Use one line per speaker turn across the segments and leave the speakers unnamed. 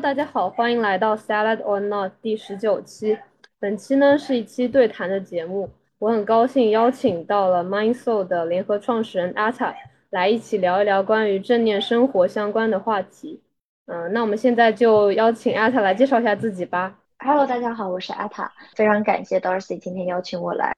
大家好，欢迎来到 Salad or Not 第十九期。本期呢是一期对谈的节目，我很高兴邀请到了 Mindsoul 的联合创始人阿塔来一起聊一聊关于正念生活相关的话题。嗯，那我们现在就邀请阿塔来介绍一下自己吧。
Hello，大家好，我是阿塔非常感谢 Darcy 今天邀请我来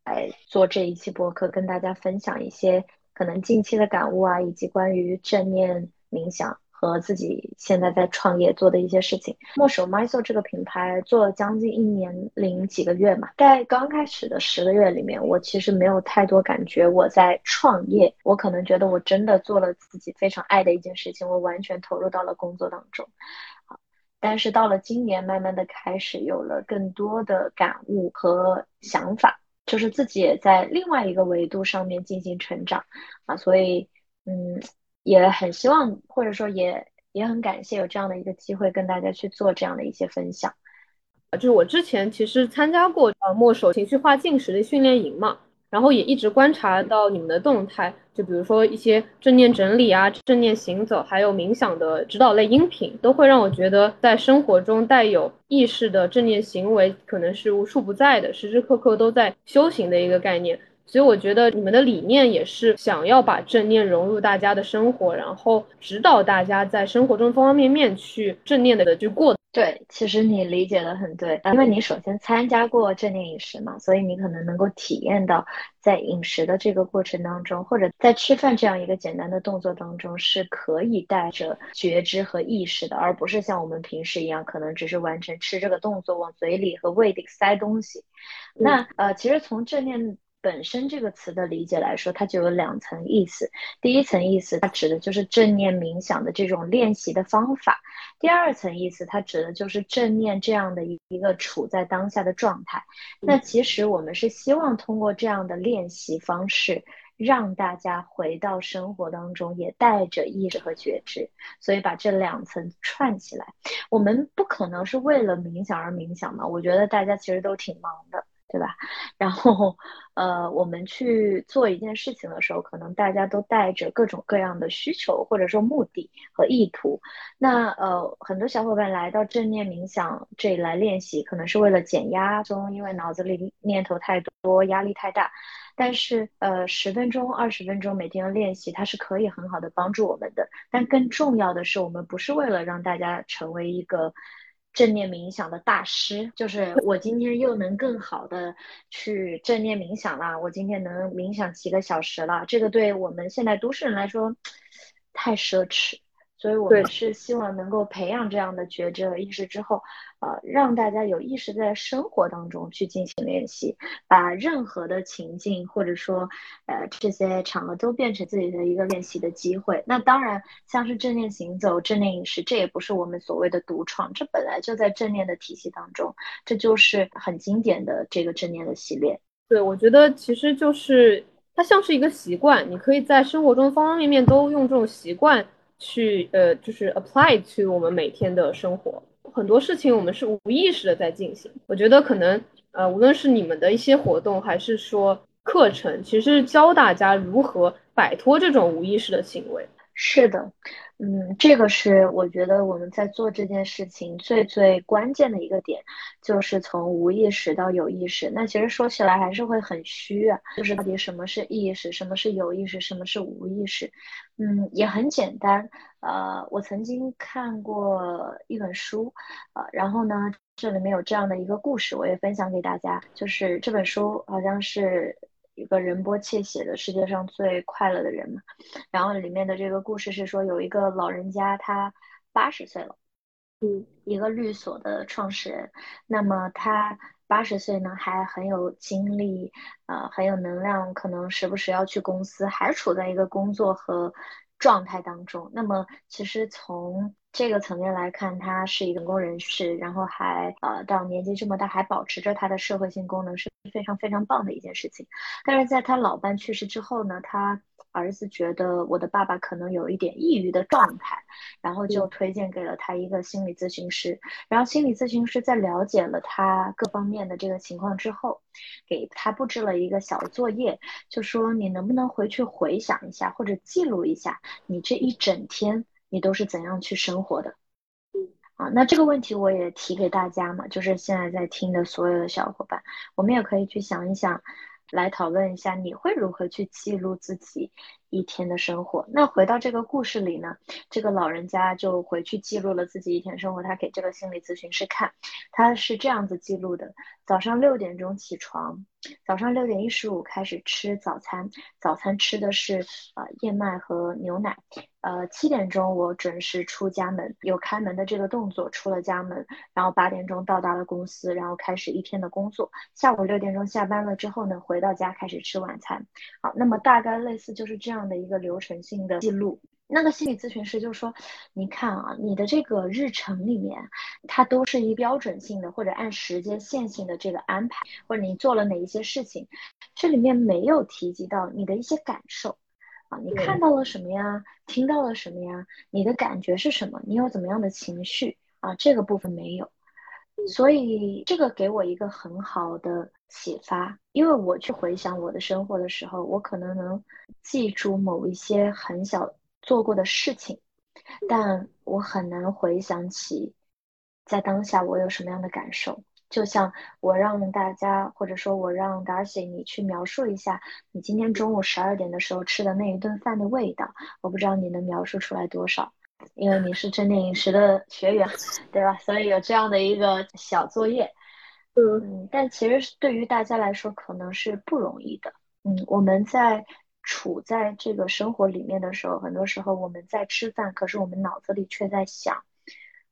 做这一期播客，跟大家分享一些可能近期的感悟啊，以及关于正念冥想。和自己现在在创业做的一些事情。墨守 MySo 这个品牌做了将近一年零几个月嘛，在刚开始的十个月里面，我其实没有太多感觉我在创业，我可能觉得我真的做了自己非常爱的一件事情，我完全投入到了工作当中。好，但是到了今年，慢慢的开始有了更多的感悟和想法，就是自己也在另外一个维度上面进行成长啊，所以嗯。也很希望，或者说也也很感谢有这样的一个机会跟大家去做这样的一些分享。
就是我之前其实参加过呃墨守情绪化进食的训练营嘛，然后也一直观察到你们的动态，就比如说一些正念整理啊、正念行走，还有冥想的指导类音频，都会让我觉得在生活中带有意识的正念行为可能是无处不在的，时时刻刻都在修行的一个概念。所以我觉得你们的理念也是想要把正念融入大家的生活，然后指导大家在生活中方方面面去正念的去过。
对，其实你理解的很对，因为你首先参加过正念饮食嘛，所以你可能能够体验到在饮食的这个过程当中，或者在吃饭这样一个简单的动作当中，是可以带着觉知和意识的，而不是像我们平时一样，可能只是完成吃这个动作，往嘴里和胃里塞东西。那呃，其实从正念。本身这个词的理解来说，它就有两层意思。第一层意思，它指的就是正念冥想的这种练习的方法；第二层意思，它指的就是正念这样的一一个处在当下的状态。那其实我们是希望通过这样的练习方式，让大家回到生活当中，也带着意识和觉知。所以把这两层串起来，我们不可能是为了冥想而冥想嘛？我觉得大家其实都挺忙的。对吧？然后，呃，我们去做一件事情的时候，可能大家都带着各种各样的需求，或者说目的和意图。那呃，很多小伙伴来到正念冥想这里来练习，可能是为了减压中，因为脑子里念头太多，压力太大。但是，呃，十分钟、二十分钟每天的练习，它是可以很好的帮助我们的。但更重要的是，我们不是为了让大家成为一个。正念冥想的大师，就是我今天又能更好的去正念冥想了。我今天能冥想几个小时了，这个对我们现在都市人来说太奢侈。所以我们是希望能够培养这样的觉知和意识之后，呃，让大家有意识在生活当中去进行练习，把任何的情境或者说呃这些场合都变成自己的一个练习的机会。那当然，像是正念行走、正念饮食，这也不是我们所谓的独创，这本来就在正念的体系当中，这就是很经典的这个正念的系列。
对，我觉得其实就是它像是一个习惯，你可以在生活中方方面面都用这种习惯。去呃，就是 apply to 我们每天的生活，很多事情我们是无意识的在进行。我觉得可能呃，无论是你们的一些活动，还是说课程，其实教大家如何摆脱这种无意识的行为。
是的。嗯，这个是我觉得我们在做这件事情最最关键的一个点，就是从无意识到有意识。那其实说起来还是会很虚啊，就是到底什么是意识，什么是有意识，什么是无意识？嗯，也很简单。呃，我曾经看过一本书，呃，然后呢，这里面有这样的一个故事，我也分享给大家。就是这本书好像是。一个仁波切写的世界上最快乐的人嘛，然后里面的这个故事是说有一个老人家，他八十岁了，嗯，一个律所的创始人，那么他八十岁呢还很有精力，呃，很有能量，可能时不时要去公司，还处在一个工作和状态当中。那么其实从这个层面来看，他是一个成功人士，然后还呃到年纪这么大还保持着他的社会性功能，是非常非常棒的一件事情。但是在他老伴去世之后呢，他儿子觉得我的爸爸可能有一点抑郁的状态，然后就推荐给了他一个心理咨询师。然后心理咨询师在了解了他各方面的这个情况之后，给他布置了一个小作业，就说你能不能回去回想一下，或者记录一下你这一整天。你都是怎样去生活的？啊，那这个问题我也提给大家嘛，就是现在在听的所有的小伙伴，我们也可以去想一想，来讨论一下你会如何去记录自己一天的生活。那回到这个故事里呢，这个老人家就回去记录了自己一天生活，他给这个心理咨询师看，他是这样子记录的：早上六点钟起床，早上六点一十五开始吃早餐，早餐吃的是呃燕麦和牛奶。呃，七点钟我准时出家门，有开门的这个动作，出了家门，然后八点钟到达了公司，然后开始一天的工作。下午六点钟下班了之后呢，回到家开始吃晚餐。好，那么大概类似就是这样的一个流程性的记录。那个心理咨询师就说：“你看啊，你的这个日程里面，它都是一标准性的或者按时间线性的这个安排，或者你做了哪一些事情，这里面没有提及到你的一些感受。”啊，你看到了什么呀？听到了什么呀？你的感觉是什么？你有怎么样的情绪啊？这个部分没有，所以这个给我一个很好的启发。因为我去回想我的生活的时候，我可能能记住某一些很小做过的事情，但我很难回想起在当下我有什么样的感受。就像我让大家，或者说我让 Darcy 你去描述一下你今天中午十二点的时候吃的那一顿饭的味道，我不知道你能描述出来多少，因为你是正念饮食的学员，对吧？所以有这样的一个小作业，嗯，但其实对于大家来说可能是不容易的，嗯，我们在处在这个生活里面的时候，很多时候我们在吃饭，可是我们脑子里却在想。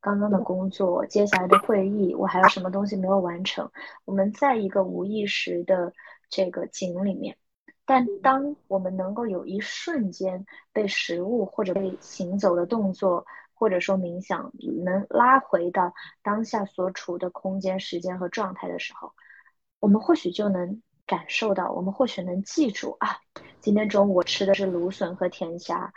刚刚的工作，接下来的会议，我还有什么东西没有完成？我们在一个无意识的这个井里面，但当我们能够有一瞬间被食物或者被行走的动作，或者说冥想，能拉回到当下所处的空间、时间和状态的时候，我们或许就能感受到，我们或许能记住啊。今天中午我吃的是芦笋和甜虾，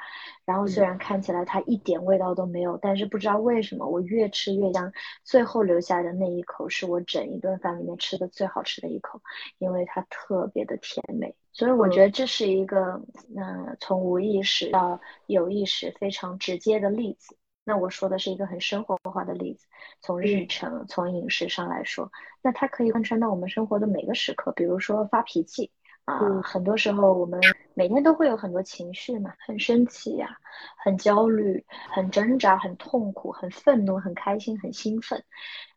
然后虽然看起来它一点味道都没有，但是不知道为什么我越吃越香，最后留下的那一口是我整一顿饭里面吃的最好吃的一口，因为它特别的甜美。所以我觉得这是一个，嗯，从无意识到有意识非常直接的例子。那我说的是一个很生活化的例子，从日程、从饮食上来说，那它可以贯穿到我们生活的每个时刻，比如说发脾气。啊，很多时候我们每天都会有很多情绪嘛，很生气呀，很焦虑，很挣扎，很痛苦，很愤怒，很开心，很兴奋，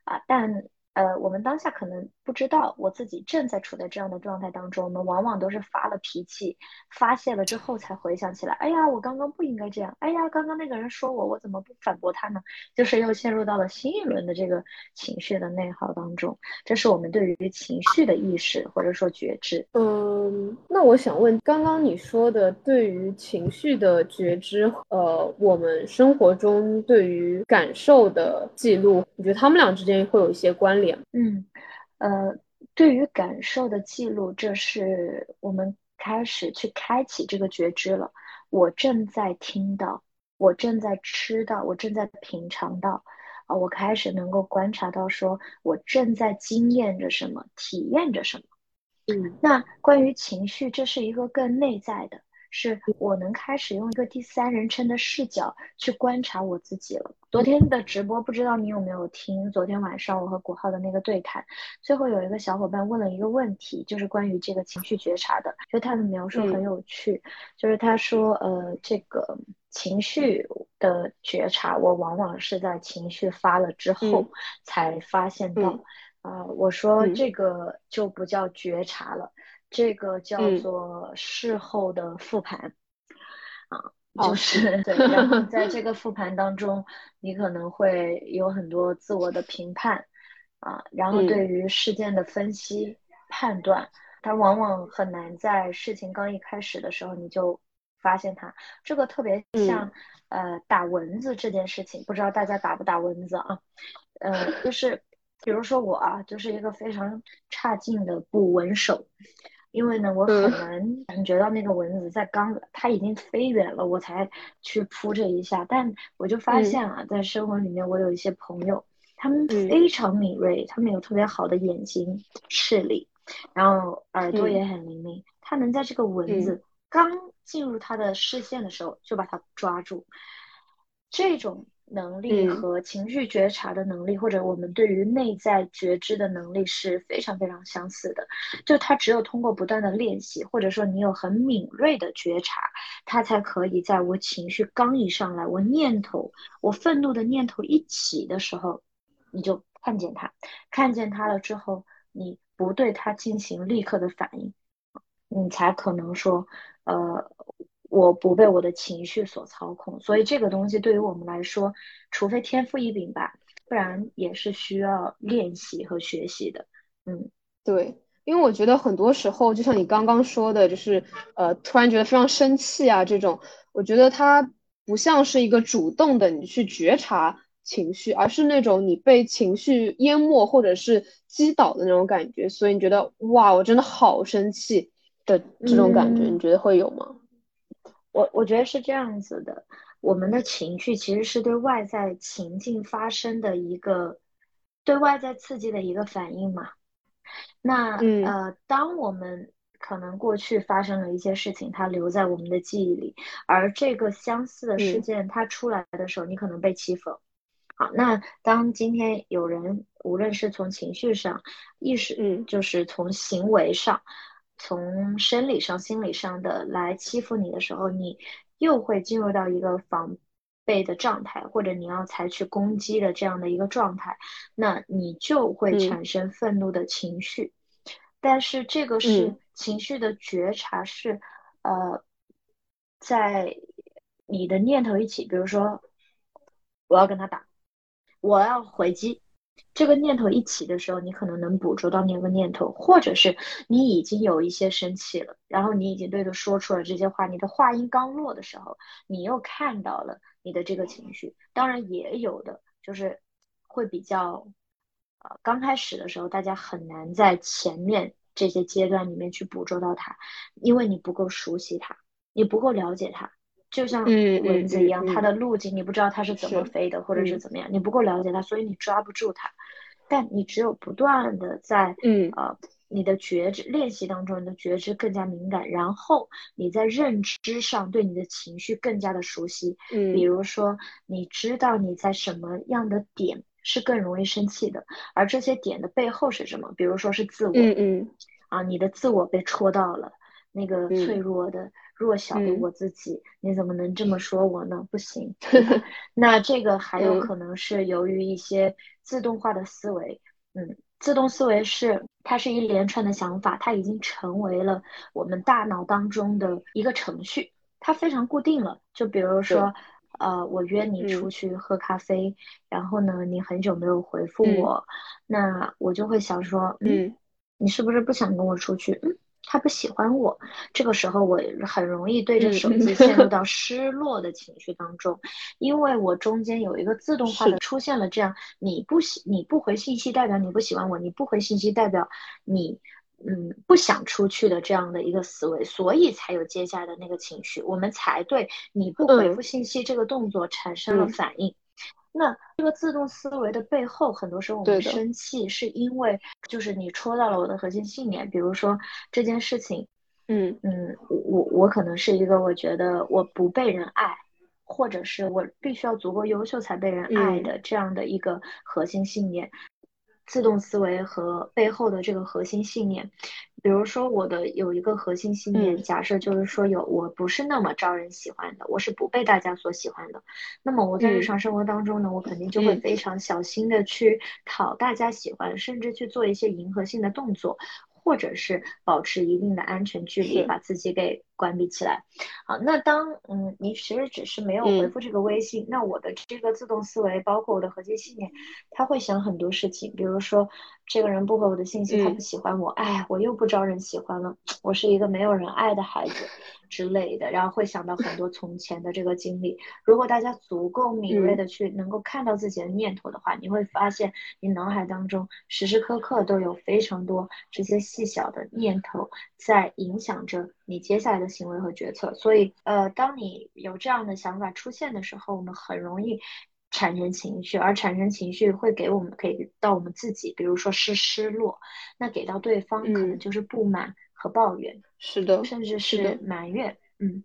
啊，但。呃，我们当下可能不知道，我自己正在处在这样的状态当中。我们往往都是发了脾气，发泄了之后才回想起来，哎呀，我刚刚不应该这样。哎呀，刚刚那个人说我，我怎么不反驳他呢？就是又陷入到了新一轮的这个情绪的内耗当中。这是我们对于情绪的意识或者说觉知。
嗯，那我想问，刚刚你说的对于情绪的觉知，呃，我们生活中对于感受的记录，你觉得他们俩之间会有一些关联？
嗯，呃，对于感受的记录，这是我们开始去开启这个觉知了。我正在听到，我正在吃到，我正在品尝到，啊，我开始能够观察到，说我正在经验着什么，体验着什么。
嗯，
那关于情绪，这是一个更内在的。是我能开始用一个第三人称的视角去观察我自己了。昨天的直播不知道你有没有听？昨天晚上我和古浩的那个对谈，最后有一个小伙伴问了一个问题，就是关于这个情绪觉察的，就他的描述很有趣，就是他说，呃，这个情绪的觉察，我往往是在情绪发了之后才发现到，啊，我说这个就不叫觉察了。这个叫做事后的复盘，啊，就是对，然后在这 个复盘当中，你可能会有很多自我的评判，啊，然后对于事件的分析判断，它往往很难在事情刚一开始的时候你就发现它。这个特别像呃打蚊子这件事情，不知道大家打不打蚊子啊？呃，就是比如说我啊，就是一个非常差劲的捕蚊手。因为呢，我很难感觉到那个蚊子在刚它已经飞远了，我才去扑这一下。但我就发现啊，在生活里面，我有一些朋友，他们非常敏锐，他们有特别好的眼睛视力，然后耳朵也很灵敏，他能在这个蚊子刚进入他的视线的时候就把它抓住。这种能力和情绪觉察的能力，或者我们对于内在觉知的能力是非常非常相似的。就它只有通过不断的练习，或者说你有很敏锐的觉察，它才可以在我情绪刚一上来，我念头，我愤怒的念头一起的时候，你就看见它，看见它了之后，你不对它进行立刻的反应，你才可能说，呃。我不被我的情绪所操控，所以这个东西对于我们来说，除非天赋异禀吧，不然也是需要练习和学习的。嗯，
对，因为我觉得很多时候，就像你刚刚说的，就是呃，突然觉得非常生气啊，这种，我觉得它不像是一个主动的你去觉察情绪，而是那种你被情绪淹没或者是击倒的那种感觉，所以你觉得哇，我真的好生气的这种感觉，你觉得会有吗？
我我觉得是这样子的，我们的情绪其实是对外在情境发生的一个对外在刺激的一个反应嘛。那呃，当我们可能过去发生了一些事情，它留在我们的记忆里，而这个相似的事件它出来的时候，你可能被欺负。好，那当今天有人无论是从情绪上、意识，嗯，就是从行为上。从生理上、心理上的来欺负你的时候，你又会进入到一个防备的状态，或者你要采取攻击的这样的一个状态，那你就会产生愤怒的情绪。但是这个是情绪的觉察，是呃，在你的念头一起，比如说我要跟他打，我要回击。这个念头一起的时候，你可能能捕捉到那个念头，或者是你已经有一些生气了，然后你已经对他说出了这些话，你的话音刚落的时候，你又看到了你的这个情绪。当然也有的就是会比较，呃，刚开始的时候，大家很难在前面这些阶段里面去捕捉到它，因为你不够熟悉它，你不够了解它。就像蚊子一样，它的路径你不知道它是怎么飞的，或者是怎么样，你不够了解它，所以你抓不住它。但你只有不断的在呃你的觉知练习当中，你的觉知更加敏感，然后你在认知上对你的情绪更加的熟悉。嗯，比如说你知道你在什么样的点是更容易生气的，而这些点的背后是什么？比如说是自我。
嗯嗯。
啊，你的自我被戳到了，那个脆弱的。弱小的我自己，你怎么能这么说我呢？不行，那这个还有可能是由于一些自动化的思维，嗯，自动思维是它是一连串的想法，它已经成为了我们大脑当中的一个程序，它非常固定了。就比如说，呃，我约你出去喝咖啡，然后呢，你很久没有回复我，那我就会想说，嗯，你是不是不想跟我出去？嗯。他不喜欢我，这个时候我很容易对着手机陷入到 失落的情绪当中，因为我中间有一个自动化的出现了这样，你不喜你不回信息代表你不喜欢我，你不回信息代表你嗯不想出去的这样的一个思维，所以才有接下来的那个情绪，我们才对你不回复信息这个动作产生了反应。那这个自动思维的背后，很多时候我们生气是因为，就是你戳到了我的核心信念。比如说这件事情，嗯嗯，我我可能是一个我觉得我不被人爱，或者是我必须要足够优秀才被人爱的这样的一个核心信念。自动思维和背后的这个核心信念，比如说我的有一个核心信念，假设就是说有我不是那么招人喜欢的，我是不被大家所喜欢的，那么我在日常生活当中呢，我肯定就会非常小心的去讨大家喜欢，甚至去做一些迎合性的动作。或者是保持一定的安全距离，把自己给关闭起来。好，那当嗯，你其实只是没有回复这个微信，那我的这个自动思维，包括我的核心信念，他会想很多事情，比如说这个人不回我的信息，他不喜欢我，哎，我又不招人喜欢了，我是一个没有人爱的孩子。之类的，然后会想到很多从前的这个经历。如果大家足够敏锐的去能够看到自己的念头的话，你会发现你脑海当中时时刻刻都有非常多这些细小的念头在影响着你接下来的行为和决策。所以，呃，当你有这样的想法出现的时候，我们很容易产生情绪，而产生情绪会给我们给到我们自己，比如说是失落，那给到对方可能就是不满。和抱怨
是的，
甚至是埋怨，嗯，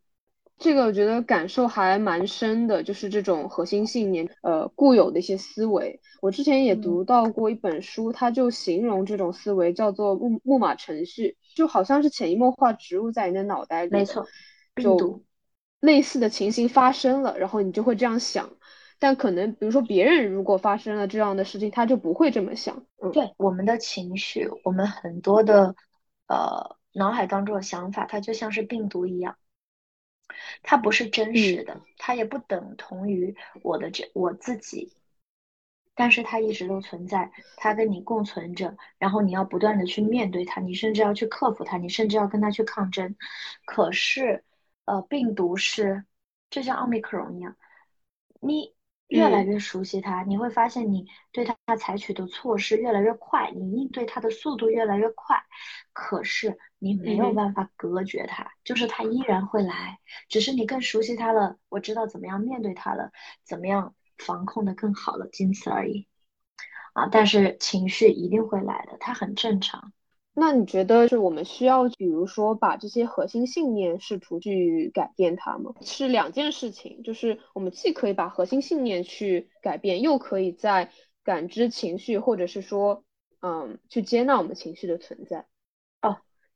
这个我觉得感受还蛮深的，就是这种核心信念，呃，固有的一些思维。我之前也读到过一本书，它就形容这种思维叫做木木马程序，就好像是潜移默化植入在你的脑袋里。
没错，
就类似的情形发生了，然后你就会这样想。但可能比如说别人如果发生了这样的事情，他就不会这么想。嗯，
对，我们的情绪，我们很多的呃脑海当中的想法，它就像是病毒一样。它不是真实的，它也不等同于我的这我自己，但是它一直都存在，它跟你共存着，然后你要不断的去面对它，你甚至要去克服它，你甚至要跟它去抗争。可是，呃，病毒是就像奥密克戎一样，你。越来越熟悉它，你会发现你对它采取的措施越来越快，你应对它的速度越来越快。可是你没有办法隔绝它，就是它依然会来，只是你更熟悉它了，我知道怎么样面对它了，怎么样防控的更好了，仅此而已。啊，但是情绪一定会来的，它很正常。
那你觉得是我们需要，比如说把这些核心信念试图去改变它吗？是两件事情，就是我们既可以把核心信念去改变，又可以在感知情绪，或者是说，嗯，去接纳我们情绪的存在。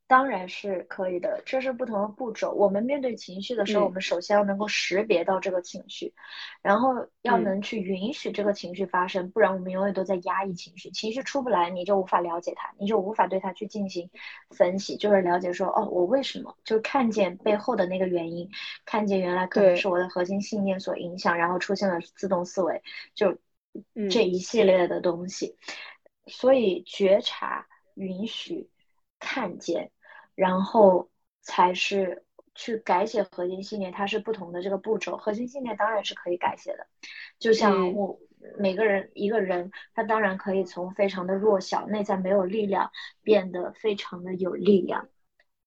当然是可以的，这是不同的步骤。我们面对情绪的时候，我们首先要能够识别到这个情绪，然后要能去允许这个情绪发生，不然我们永远都在压抑情绪，情绪出不来，你就无法了解它，你就无法对它去进行分析，就是了解说，哦，我为什么，就看见背后的那个原因，看见原来可能是我的核心信念所影响，然后出现了自动思维，就这一系列的东西。所以觉察、允许、看见。然后才是去改写核心信念，它是不同的这个步骤。核心信念当然是可以改写的，就像我每个人一个人，他当然可以从非常的弱小、内在没有力量，变得非常的有力量，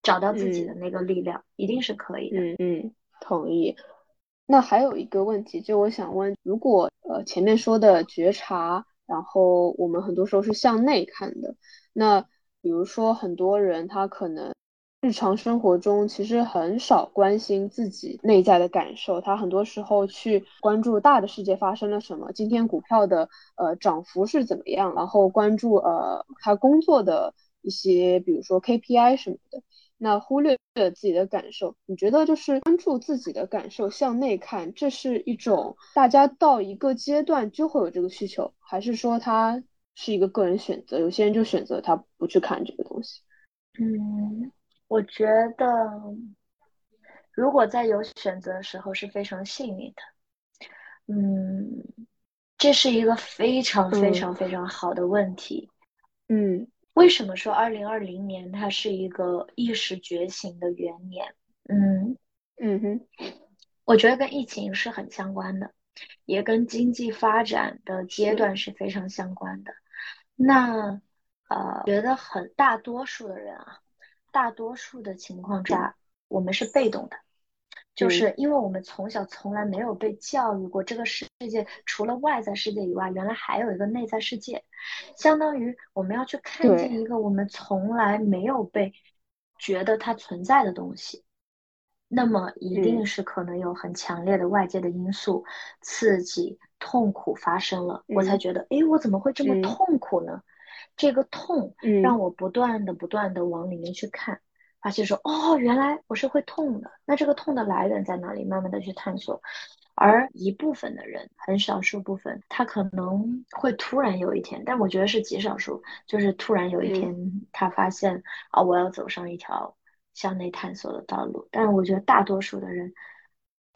找到自己的那个力量，一定是可以的。
嗯嗯，同意。那还有一个问题，就我想问，如果呃前面说的觉察，然后我们很多时候是向内看的，那比如说很多人他可能。日常生活中其实很少关心自己内在的感受，他很多时候去关注大的世界发生了什么，今天股票的呃涨幅是怎么样，然后关注呃他工作的一些，比如说 KPI 什么的，那忽略了自己的感受。你觉得就是关注自己的感受，向内看，这是一种大家到一个阶段就会有这个需求，还是说它是一个个人选择？有些人就选择他不去看这个东西。
嗯。我觉得，如果在有选择的时候是非常幸运的，嗯，这是一个非常非常非常好的问题，
嗯，
为什么说二零二零年它是一个意识觉醒的元年？
嗯嗯哼，
我觉得跟疫情是很相关的，也跟经济发展的阶段是非常相关的。那呃，觉得很大多数的人啊。大多数的情况下，我们是被动的，就是因为我们从小从来没有被教育过，这个世界除了外在世界以外，原来还有一个内在世界，相当于我们要去看见一个我们从来没有被觉得它存在的东西，那么一定是可能有很强烈的外界的因素刺激、痛苦发生了，我才觉得，哎，我怎么会这么痛苦呢？这个痛让我不断的、不断的往里面去看，发现说，哦，原来我是会痛的。那这个痛的来源在哪里？慢慢的去探索。而一部分的人，很少数部分，他可能会突然有一天，但我觉得是极少数，就是突然有一天，他发现啊，我要走上一条向内探索的道路。但我觉得大多数的人，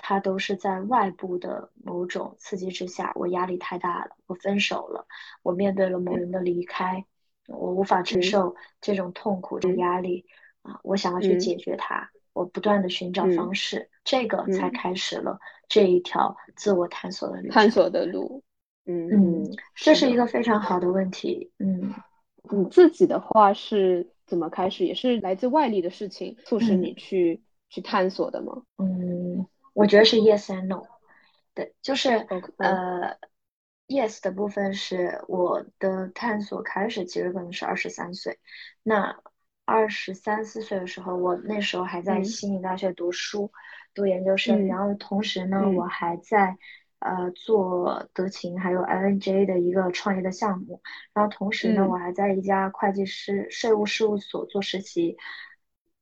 他都是在外部的某种刺激之下，我压力太大了，我分手了，我面对了某人的离开。我无法承受这种痛苦、的压力啊！我想要去解决它，我不断的寻找方式，这个才开始了这一条自我探索的路。
探索的路，嗯
嗯，这是一个非常好的问题。嗯，
你自己的话是怎么开始？也是来自外力的事情促使你去去探索的吗？
嗯，我觉得是 yes and no。对，就是呃。Yes 的部分是我的探索开始，其实可能是二十三岁。那二十三四岁的时候，我那时候还在悉尼大学读书，读研究生，然后同时呢，我还在呃做德勤还有 INJ 的一个创业的项目，然后同时呢，我还在一家会计师税务事务所做实习，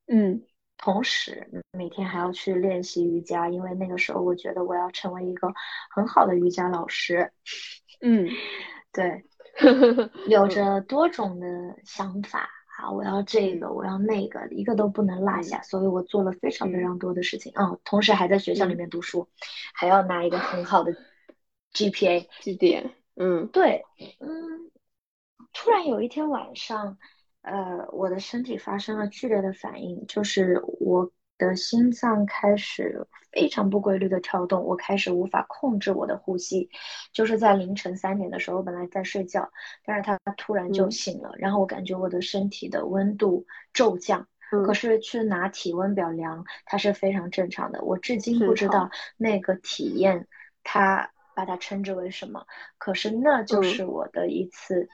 嗯，
同时每天还要去练习瑜伽，因为那个时候我觉得我要成为一个很好的瑜伽老师，
嗯，
对。有着多种的想法啊！我要这个，我要那个，一个都不能落下。所以我做了非常非常多的事情啊，同时还在学校里面读书，还要拿一个很好的 GPA
绩点。嗯，
对，嗯。突然有一天晚上，呃，我的身体发生了剧烈的反应，就是我。的心脏开始非常不规律的跳动，我开始无法控制我的呼吸，就是在凌晨三点的时候，我本来在睡觉，但是他突然就醒了，然后我感觉我的身体的温度骤降，可是去拿体温表量，它是非常正常的，我至今不知道那个体验，它把它称之为什么，可是那就是我的一次，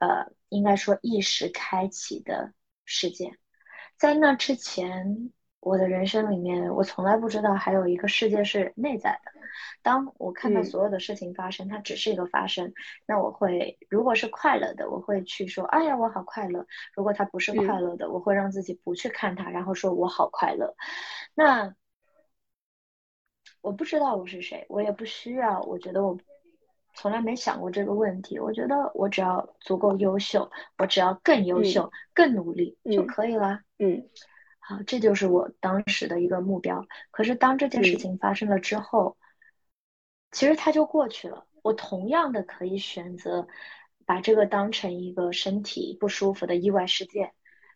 呃，应该说意识开启的事件，在那之前。我的人生里面，我从来不知道还有一个世界是内在的。当我看到所有的事情发生，它只是一个发生，那我会，如果是快乐的，我会去说，哎呀，我好快乐。如果它不是快乐的，我会让自己不去看它，然后说我好快乐。那我不知道我是谁，我也不需要。我觉得我从来没想过这个问题。我觉得我只要足够优秀，我只要更优秀、更努力就可以了。
嗯。
好，这就是我当时的一个目标。可是当这件事情发生了之后，其实它就过去了。我同样的可以选择把这个当成一个身体不舒服的意外事件。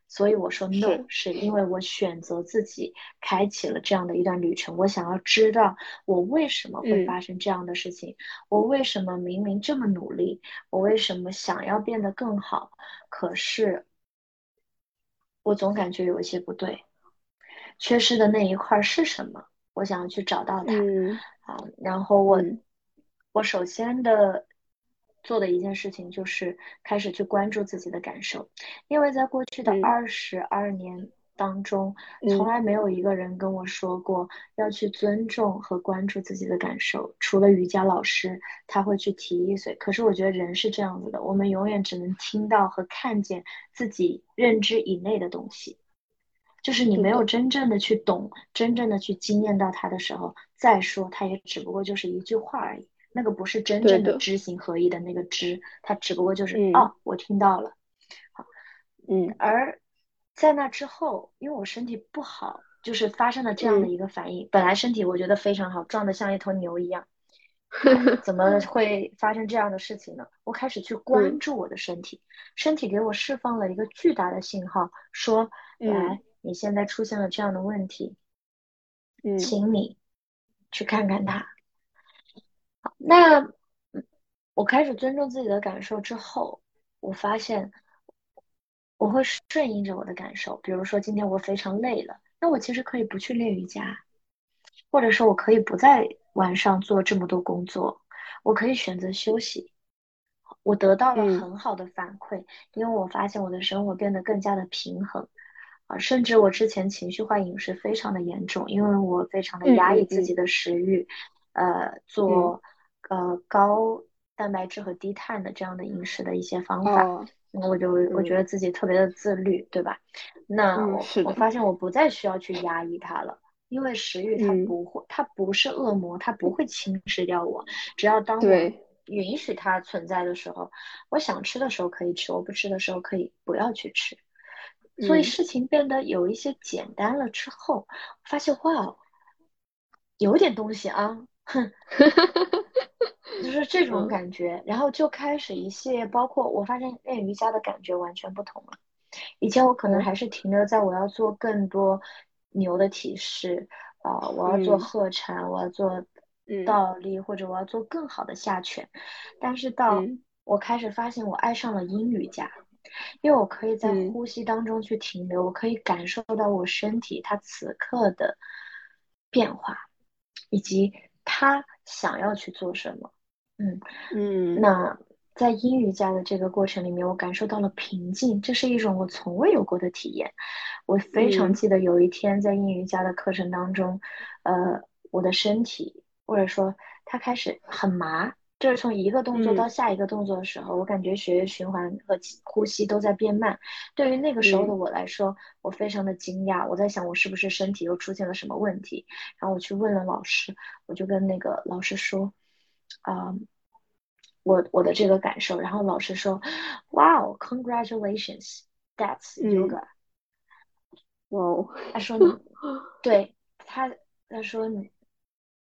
所以我说 no，是因为我选择自己开启了这样的一段旅程。我想要知道我为什么会发生这样的事情，我为什么明明这么努力，我为什么想要变得更好，可是。我总感觉有一些不对，缺失的那一块是什么？我想要去找到它。啊，然后我，我首先的做的一件事情就是开始去关注自己的感受，因为在过去的二十二年。当中从来没有一个人跟我说过要去尊重和关注自己的感受，除了瑜伽老师，他会去提一嘴。可是我觉得人是这样子的，我们永远只能听到和看见自己认知以内的东西，就是你没有真正的去懂，真正的去经验到它的时候，再说它也只不过就是一句话而已，那个不是真正的知行合一的那个知，它只不过就是哦，我听到了，好，
嗯，
而。在那之后，因为我身体不好，就是发生了这样的一个反应。本来身体我觉得非常好，壮得像一头牛一样，怎么会发生这样的事情呢？我开始去关注我的身体，身体给我释放了一个巨大的信号，说：“来，你现在出现了这样的问题，请你去看看它。”那我开始尊重自己的感受之后，我发现。我会顺应着我的感受，比如说今天我非常累了，那我其实可以不去练瑜伽，或者说我可以不在晚上做这么多工作，我可以选择休息。我得到了很好的反馈，因为我发现我的生活变得更加的平衡。啊，甚至我之前情绪化饮食非常的严重，因为我非常的压抑自己的食欲，呃，做呃高蛋白质和低碳的这样的饮食的一些方法。我就我觉得自己特别的自律，对吧？那我我发现我不再需要去压抑它了，因为食欲它不会，它不是恶魔，它不会侵蚀掉我。只要当我允许它存在的时候，我想吃的时候可以吃，我不吃的时候可以不要去吃。所以事情变得有一些简单了之后，发现哇，有点东西啊，哼。就是这种感觉，然后就开始一系列，包括我发现练瑜伽的感觉完全不同了。以前我可能还是停留在我要做更多牛的体式，啊，我要做鹤禅，我要做倒立，或者我要做更好的下犬。但是到我开始发现我爱上了阴瑜伽，因为我可以在呼吸当中去停留，我可以感受到我身体它此刻的变化，以及它想要去做什么。嗯
嗯，
那在英瑜伽的这个过程里面，我感受到了平静，这是一种我从未有过的体验。我非常记得有一天在英瑜伽的课程当中，呃，我的身体或者说它开始很麻，就是从一个动作到下一个动作的时候，我感觉血液循环和呼吸都在变慢。对于那个时候的我来说，我非常的惊讶，我在想我是不是身体又出现了什么问题？然后我去问了老师，我就跟那个老师说，啊。我我的这个感受，然后老师说，Wow, congratulations, that's yoga。
哇哦，
他说你，对他他说你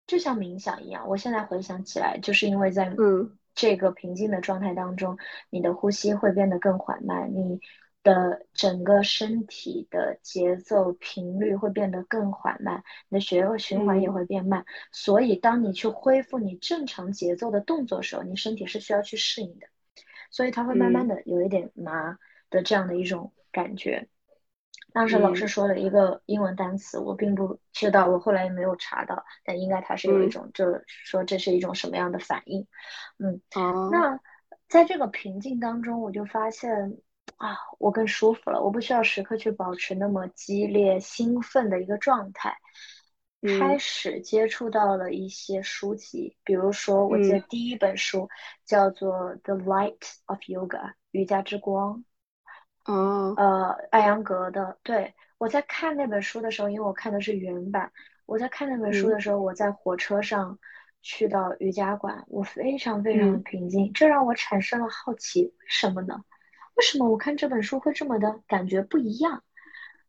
就像冥想一样。我现在回想起来，就是因为在这个平静的状态当中，你的呼吸会变得更缓慢，你。的整个身体的节奏频率会变得更缓慢，你的血液循环也会变慢。所以，当你去恢复你正常节奏的动作时候，你身体是需要去适应的。所以，它会慢慢的有一点麻的这样的一种感觉。当时老师说了一个英文单词，我并不知道，我后来也没有查到，但应该它是有一种，就是说这是一种什么样的反应。嗯，那在这个平静当中，我就发现。啊，我更舒服了，我不需要时刻去保持那么激烈、兴奋的一个状态。开始接触到了一些书籍，比如说，我记得第一本书叫做《The Light of Yoga》瑜伽之光。
哦，
呃，艾扬格的。对，我在看那本书的时候，因为我看的是原版，我在看那本书的时候，我在火车上去到瑜伽馆，我非常非常的平静，这让我产生了好奇，为什么呢？为什么我看这本书会这么的感觉不一样？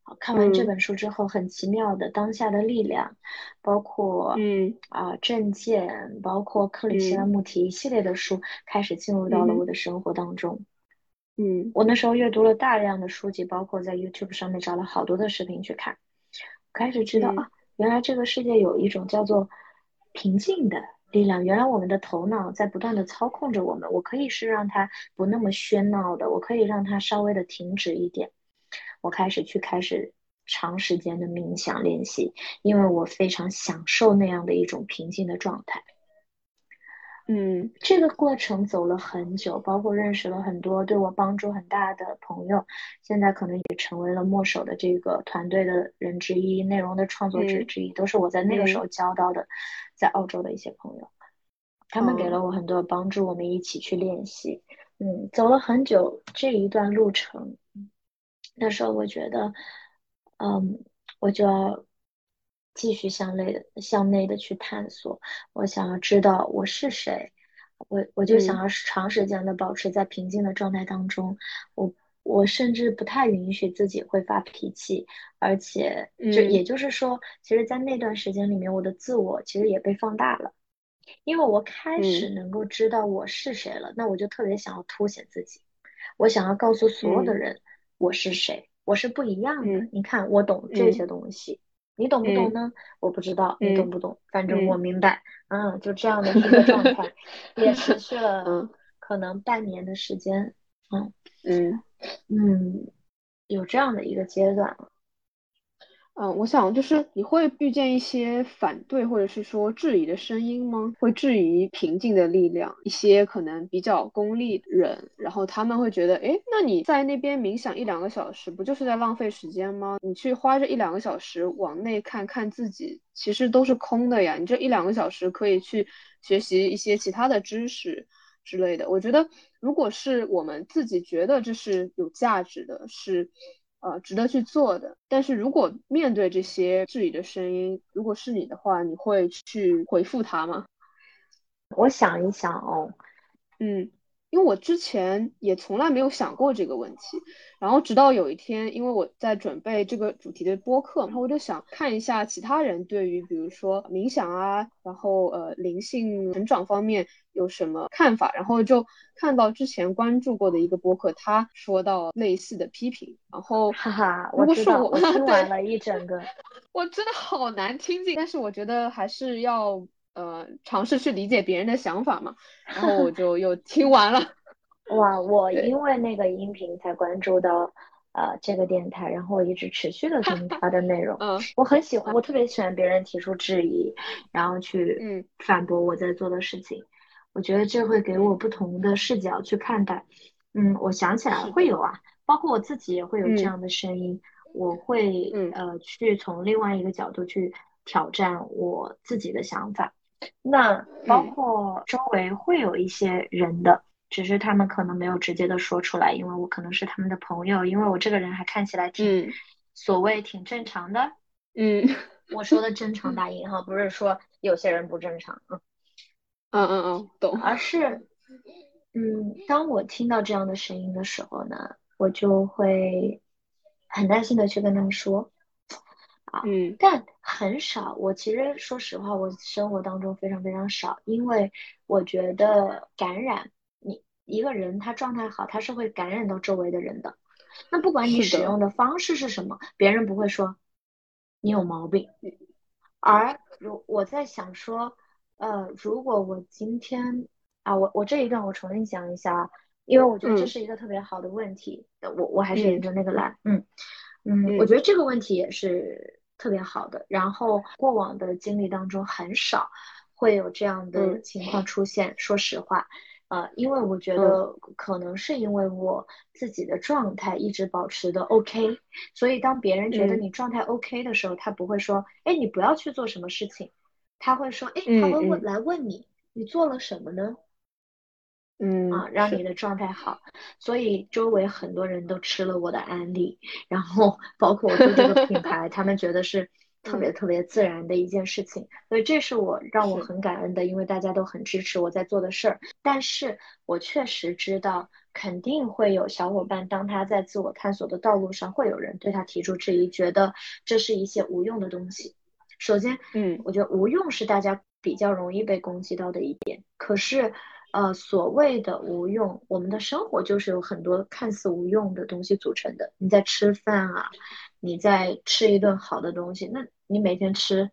好，看完这本书之后，很奇妙的当下的力量，包括
嗯
啊证件，包括克里希那穆提一系列的书，开始进入到了我的生活当中。
嗯，
我那时候阅读了大量的书籍，包括在 YouTube 上面找了好多的视频去看，开始知道啊，原来这个世界有一种叫做平静的。力量，原来我们的头脑在不断的操控着我们。我可以是让它不那么喧闹的，我可以让它稍微的停止一点。我开始去开始长时间的冥想练习，因为我非常享受那样的一种平静的状态。
嗯，
这个过程走了很久，包括认识了很多对我帮助很大的朋友，现在可能也成为了墨守的这个团队的人之一，内容的创作者之一，都是我在那个时候交到的，在澳洲的一些朋友，他们给了我很多帮助，我们一起去练习，嗯，走了很久这一段路程，那时候我觉得，嗯，我就要。继续向内的向内的去探索，我想要知道我是谁，我我就想要长时间的保持在平静的状态当中，我我甚至不太允许自己会发脾气，而且就也就是说，其实，在那段时间里面，我的自我其实也被放大了，因为我开始能够知道我是谁了，那我就特别想要凸显自己，我想要告诉所有的人我是谁，我是不一样的，你看我懂这些东西。你懂不懂呢？我不知道你懂不懂，反正我明白。嗯，就这样的一个状态，也持续 了可能半年的时间。嗯
嗯
嗯，有这样的一个阶段。
嗯，我想就是你会遇见一些反对或者是说质疑的声音吗？会质疑平静的力量，一些可能比较功利人，然后他们会觉得，哎，那你在那边冥想一两个小时，不就是在浪费时间吗？你去花这一两个小时往内看看自己，其实都是空的呀。你这一两个小时可以去学习一些其他的知识之类的。我觉得，如果是我们自己觉得这是有价值的，是。呃，值得去做的。但是如果面对这些质疑的声音，如果是你的话，你会去回复他吗？
我想一想哦，
嗯。因为我之前也从来没有想过这个问题，然后直到有一天，因为我在准备这个主题的播客，然后我就想看一下其他人对于比如说冥想啊，然后呃灵性成长方面有什么看法，然后就看到之前关注过的一个播客，他说到类似的批评，然后
哈哈，
我
知道，我听 完了一整个，
我真的好难听进，但是我觉得还是要。呃，尝试去理解别人的想法嘛，然后我 就又听完了。
哇，我因为那个音频才关注到呃这个电台，然后我一直持续的听他的内容。
嗯，
我很喜欢，我特别喜欢别人提出质疑，然后去
嗯
反驳我在做的事情。我觉得这会给我不同的视角去看待。嗯，我想起来会有啊，包括我自己也会有这样的声音，我会呃去从另外一个角度去挑战我自己的想法。那包括周围会有一些人的，只是他们可能没有直接的说出来，因为我可能是他们的朋友，因为我这个人还看起来挺所谓挺正常的。
嗯，
我说的正常打引号，不是说有些人不正常
啊嗯嗯嗯，懂。
而是，嗯，当我听到这样的声音的时候呢，我就会很耐心的去跟他们说。啊，
嗯，
但很少。我其实说实话，我生活当中非常非常少，因为我觉得感染你一个人，他状态好，他是会感染到周围的人的。那不管你使用的方式是什么，别人不会说你有毛病。而如我在想说，呃，如果我今天啊，我我这一段我重新讲一下，因为我觉得这是一个特别好的问题。我我还是沿着那个来，嗯嗯，我觉得这个问题也是。特别好的，然后过往的经历当中很少会有这样的情况出现。说实话，呃，因为我觉得可能是因为我自己的状态一直保持的 OK，所以当别人觉得你状态 OK 的时候，他不会说，哎，你不要去做什么事情，他会说，哎，他会问来问你，你做了什么呢？
嗯
啊，让你的状态好，所以周围很多人都吃了我的安利，然后包括我做这个品 牌，他们觉得是特别特别自然的一件事情，所以这是我让我很感恩的，因为大家都很支持我在做的事儿。但是我确实知道，肯定会有小伙伴，当他在自我探索的道路上，会有人对他提出质疑，觉得这是一些无用的东西。首先，
嗯，
我觉得无用是大家比较容易被攻击到的一点，可是。呃，所谓的无用，我们的生活就是有很多看似无用的东西组成的。你在吃饭啊，你在吃一顿好的东西，那你每天吃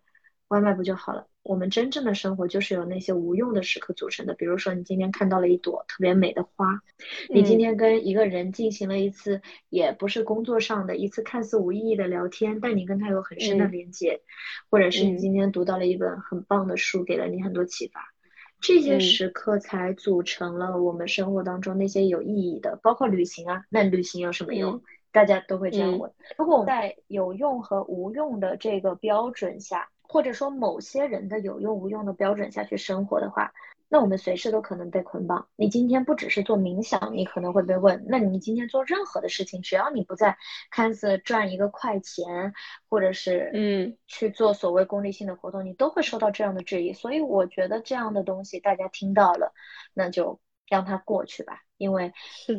外卖不就好了？我们真正的生活就是由那些无用的时刻组成的。比如说，你今天看到了一朵特别美的花，你今天跟一个人进行了一次也不是工作上的一次看似无意义的聊天，但你跟他有很深的连接，或者是你今天读到了一本很棒的书，给了你很多启发。这些时刻才组成了我们生活当中那些有意义的，包括旅行啊。那旅行有什么用？大家都会这样问。如果在有用和无用的这个标准下，或者说某些人的有用无用的标准下去生活的话。那我们随时都可能被捆绑。你今天不只是做冥想，你可能会被问：那你今天做任何的事情，只要你不在看似赚一个快钱，或者是
嗯
去做所谓功利性的活动，你都会受到这样的质疑。所以我觉得这样的东西大家听到了，那就让它过去吧。因为，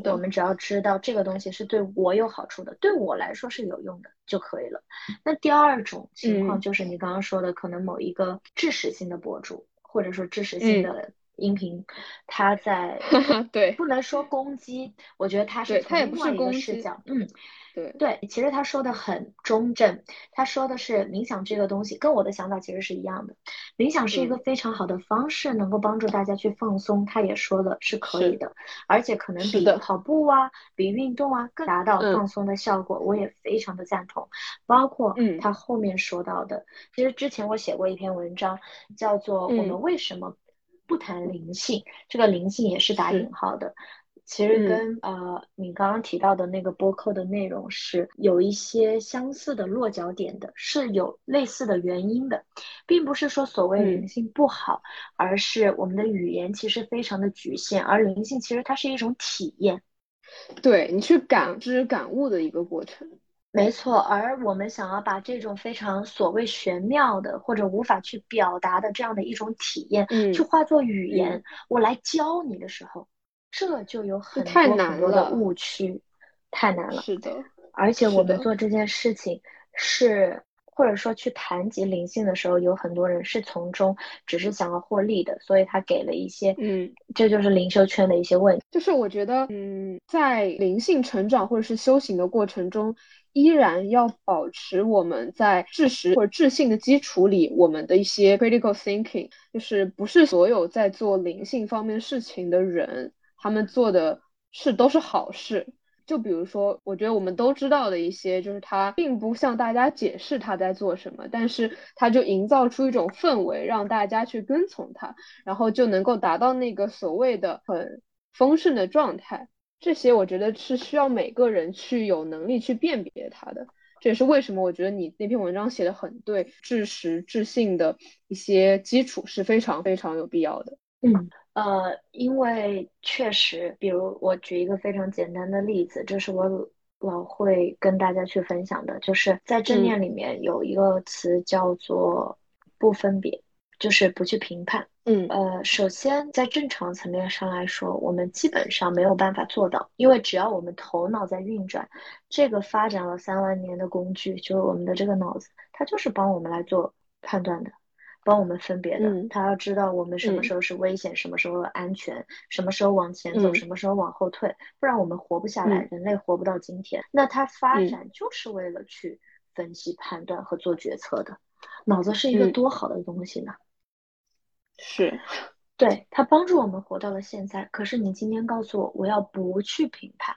我们只要知道这个东西是对我有好处的，对我来说是有用的就可以了。那第二种情况就是你刚刚说的，可能某一个知识性的博主。或者说知识性的音频，他在
对
不能说攻击，我觉得他是从另外一个视角，嗯，
对。
对，其实他说的很中正，他说的是冥想这个东西跟我的想法其实是一样的，冥想是一个非常好的方式，能够帮助大家去放松，他也说的是可以的，而且可能比跑步啊，比运动啊更达到放松的效果，我也非常的赞同，包括他后面说到的，其实之前我写过一篇文章，叫做我们为什么。不谈灵性，这个灵性也是打引号的，其实跟呃你刚刚提到的那个播客的内容是有一些相似的落脚点的，是有类似的原因的，并不是说所谓灵性不好，而是我们的语言其实非常的局限，而灵性其实它是一种体验，
对你去感知感悟的一个过程。
没错，而我们想要把这种非常所谓玄妙的或者无法去表达的这样的一种体验，
嗯，
去化作语言，我来教你的时候，这就有很多很多的误区，太难了。
是的，
而且我们做这件事情是。或者说去谈及灵性的时候，有很多人是从中只是想要获利的，所以他给了一些，
嗯，
这就是灵修圈的一些问题。
就是我觉得，嗯，在灵性成长或者是修行的过程中，依然要保持我们在知识或者智性的基础里，我们的一些 critical thinking，就是不是所有在做灵性方面事情的人，他们做的事都是好事。就比如说，我觉得我们都知道的一些，就是他并不向大家解释他在做什么，但是他就营造出一种氛围，让大家去跟从他，然后就能够达到那个所谓的很丰盛的状态。这些我觉得是需要每个人去有能力去辨别它的。这也是为什么我觉得你那篇文章写的很对，知实、知性的一些基础是非常非常有必要的。
嗯，呃，因为确实，比如我举一个非常简单的例子，这是我老会跟大家去分享的，就是在正念里面有一个词叫做不分别，就是不去评判。
嗯，
呃，首先在正常层面上来说，我们基本上没有办法做到，因为只要我们头脑在运转，这个发展了三万年的工具，就是我们的这个脑子，它就是帮我们来做判断的，帮我们分别的。它要知道我们什么时候是危险，什么时候安全，什么时候往前走，什么时候往后退，不然我们活不下来，人类活不到今天。那它发展就是为了去分析、判断和做决策的。脑子是一个多好的东西呢！
是，
对他帮助我们活到了现在。可是你今天告诉我，我要不去评判，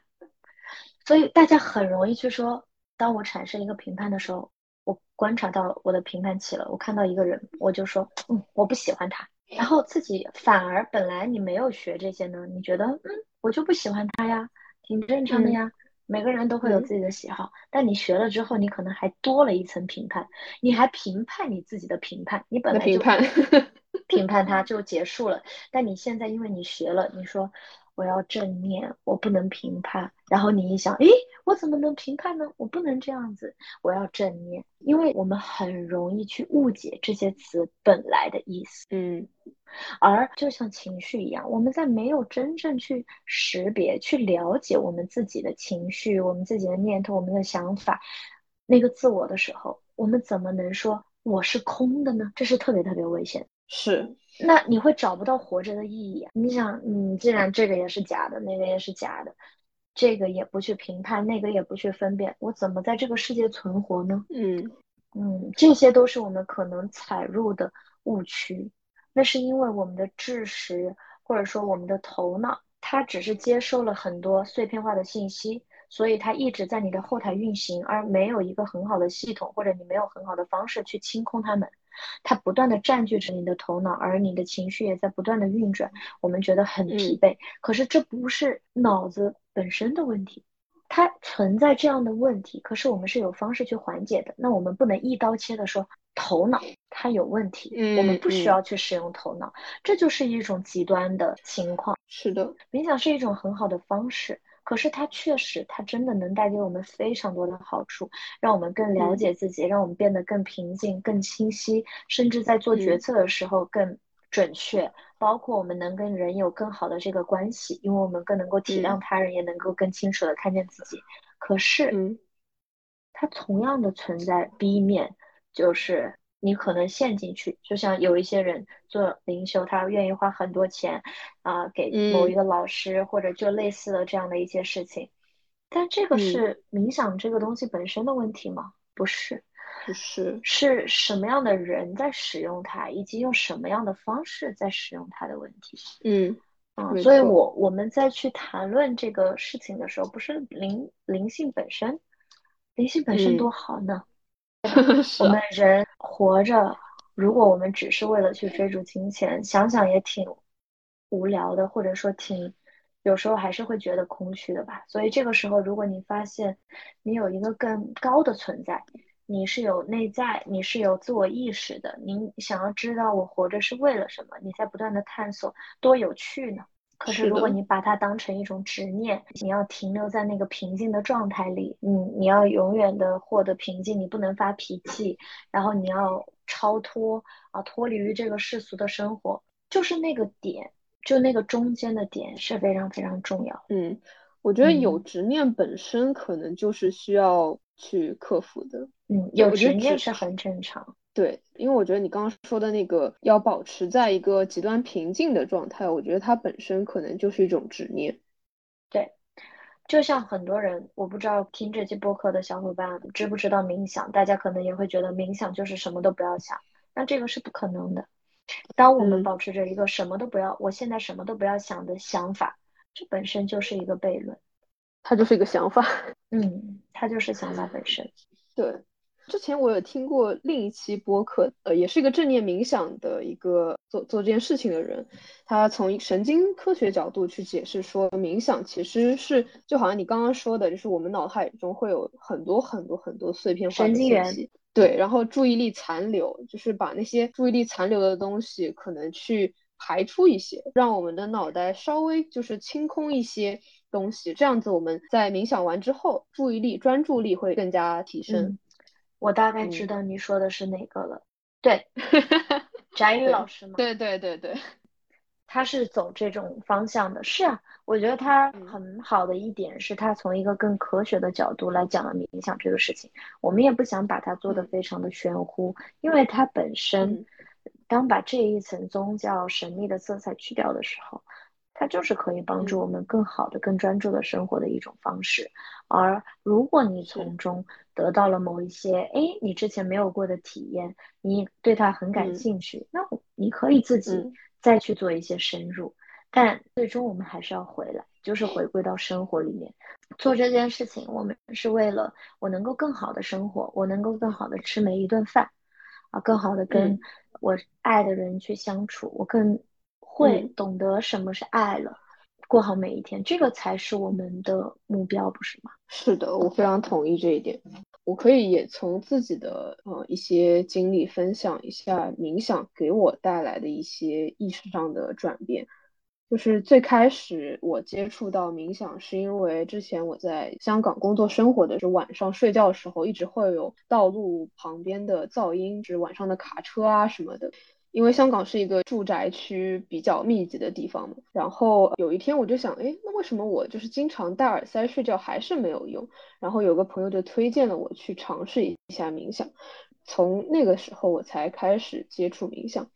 所以大家很容易去说，当我产生一个评判的时候，我观察到我的评判起了，我看到一个人，我就说，嗯，我不喜欢他。然后自己反而本来你没有学这些呢，你觉得，嗯，我就不喜欢他呀，挺正常的呀。每个人都会有自己的喜好，但你学了之后，你可能还多了一层评判，你还评判你自己的评判，你本来就。评判它就结束了，但你现在因为你学了，你说我要正念，我不能评判。然后你一想，诶，我怎么能评判呢？我不能这样子，我要正念。因为我们很容易去误解这些词本来的意思，
嗯。
而就像情绪一样，我们在没有真正去识别、去了解我们自己的情绪、我们自己的念头、我们的想法，那个自我的时候，我们怎么能说我是空的呢？这是特别特别危险。
是，
那你会找不到活着的意义。你想，嗯，既然这个也是假的，那个也是假的，这个也不去评判，那个也不去分辨，我怎么在这个世界存活呢？
嗯
嗯，这些都是我们可能踩入的误区。那是因为我们的知识或者说我们的头脑，它只是接收了很多碎片化的信息，所以它一直在你的后台运行，而没有一个很好的系统，或者你没有很好的方式去清空它们。它不断的占据着你的头脑，而你的情绪也在不断的运转。我们觉得很疲惫，可是这不是脑子本身的问题，它存在这样的问题，可是我们是有方式去缓解的。那我们不能一刀切的说头脑它有问题，我们不需要去使用头脑，这就是一种极端的情况。
是的，
冥想是一种很好的方式。可是它确实，它真的能带给我们非常多的好处，让我们更了解自己，让我们变得更平静、更清晰，甚至在做决策的时候更准确。包括我们能跟人有更好的这个关系，因为我们更能够体谅他人，也能够更清楚的看见自己。可是，它同样的存在 B 面，就是。你可能陷进去，就像有一些人做灵修，他愿意花很多钱啊，给某一个老师，或者就类似的这样的一些事情。但这个是冥想这个东西本身的问题吗？不是，
不是，
是什么样的人在使用它，以及用什么样的方式在使用它的问题。
嗯
啊，所以我我们在去谈论这个事情的时候，不是灵灵性本身，灵性本身多好呢。我们人活着，如果我们只是为了去追逐金钱，想想也挺无聊的，或者说挺有时候还是会觉得空虚的吧。所以这个时候，如果你发现你有一个更高的存在，你是有内在，你是有自我意识的，你想要知道我活着是为了什么，你在不断的探索，多有趣呢？可是，如果你把它当成一种执念，你要停留在那个平静的状态里，嗯，你要永远的获得平静，你不能发脾气，然后你要超脱啊，脱离于这个世俗的生活，就是那个点，就那个中间的点是非常非常重要。
嗯，我觉得有执念本身可能就是需要去克服的。
嗯，有执念是很正常。
对，因为我觉得你刚刚说的那个要保持在一个极端平静的状态，我觉得它本身可能就是一种执念。
对，就像很多人，我不知道听这期播客的小伙伴知不知道冥想，大家可能也会觉得冥想就是什么都不要想，那这个是不可能的。当我们保持着一个什么都不要，我现在什么都不要想的想法，这本身就是一个悖论。
它就是一个想法。
嗯，它就是想法本身。
对。之前我有听过另一期播客，呃，也是一个正念冥想的一个做做这件事情的人，他从神经科学角度去解释说，冥想其实是就好像你刚刚说的，就是我们脑海中会有很多很多很多碎片化的信息，对，然后注意力残留，就是把那些注意力残留的东西可能去排出一些，让我们的脑袋稍微就是清空一些东西，这样子我们在冥想完之后，注意力专注力会更加提升。
我大概知道你说的是哪个了，对，翟宇老师吗？
对对对对，
他是走这种方向的。是啊，我觉得他很好的一点是他从一个更科学的角度来讲了冥想这个事情。我们也不想把它做的非常的玄乎，因为它本身，当把这一层宗教神秘的色彩去掉的时候。它就是可以帮助我们更好的、更专注的生活的一种方式。而如果你从中得到了某一些，哎，你之前没有过的体验，你对它很感兴趣，那你可以自己再去做一些深入。但最终我们还是要回来，就是回归到生活里面做这件事情。我们是为了我能够更好的生活，我能够更好的吃每一顿饭，啊，更好的跟我爱的人去相处，我更。会懂得什么是爱了，过好每一天，这个才是我们的目标，不是吗？
是的，我非常同意这一点。我可以也从自己的呃一些经历分享一下冥想给我带来的一些意识上的转变。就是最开始我接触到冥想，是因为之前我在香港工作生活的时候，晚上睡觉的时候一直会有道路旁边的噪音，就是晚上的卡车啊什么的。因为香港是一个住宅区比较密集的地方嘛，然后有一天我就想，哎，那为什么我就是经常戴耳塞睡觉还是没有用？然后有个朋友就推荐了我去尝试一下冥想，从那个时候我才开始接触冥想。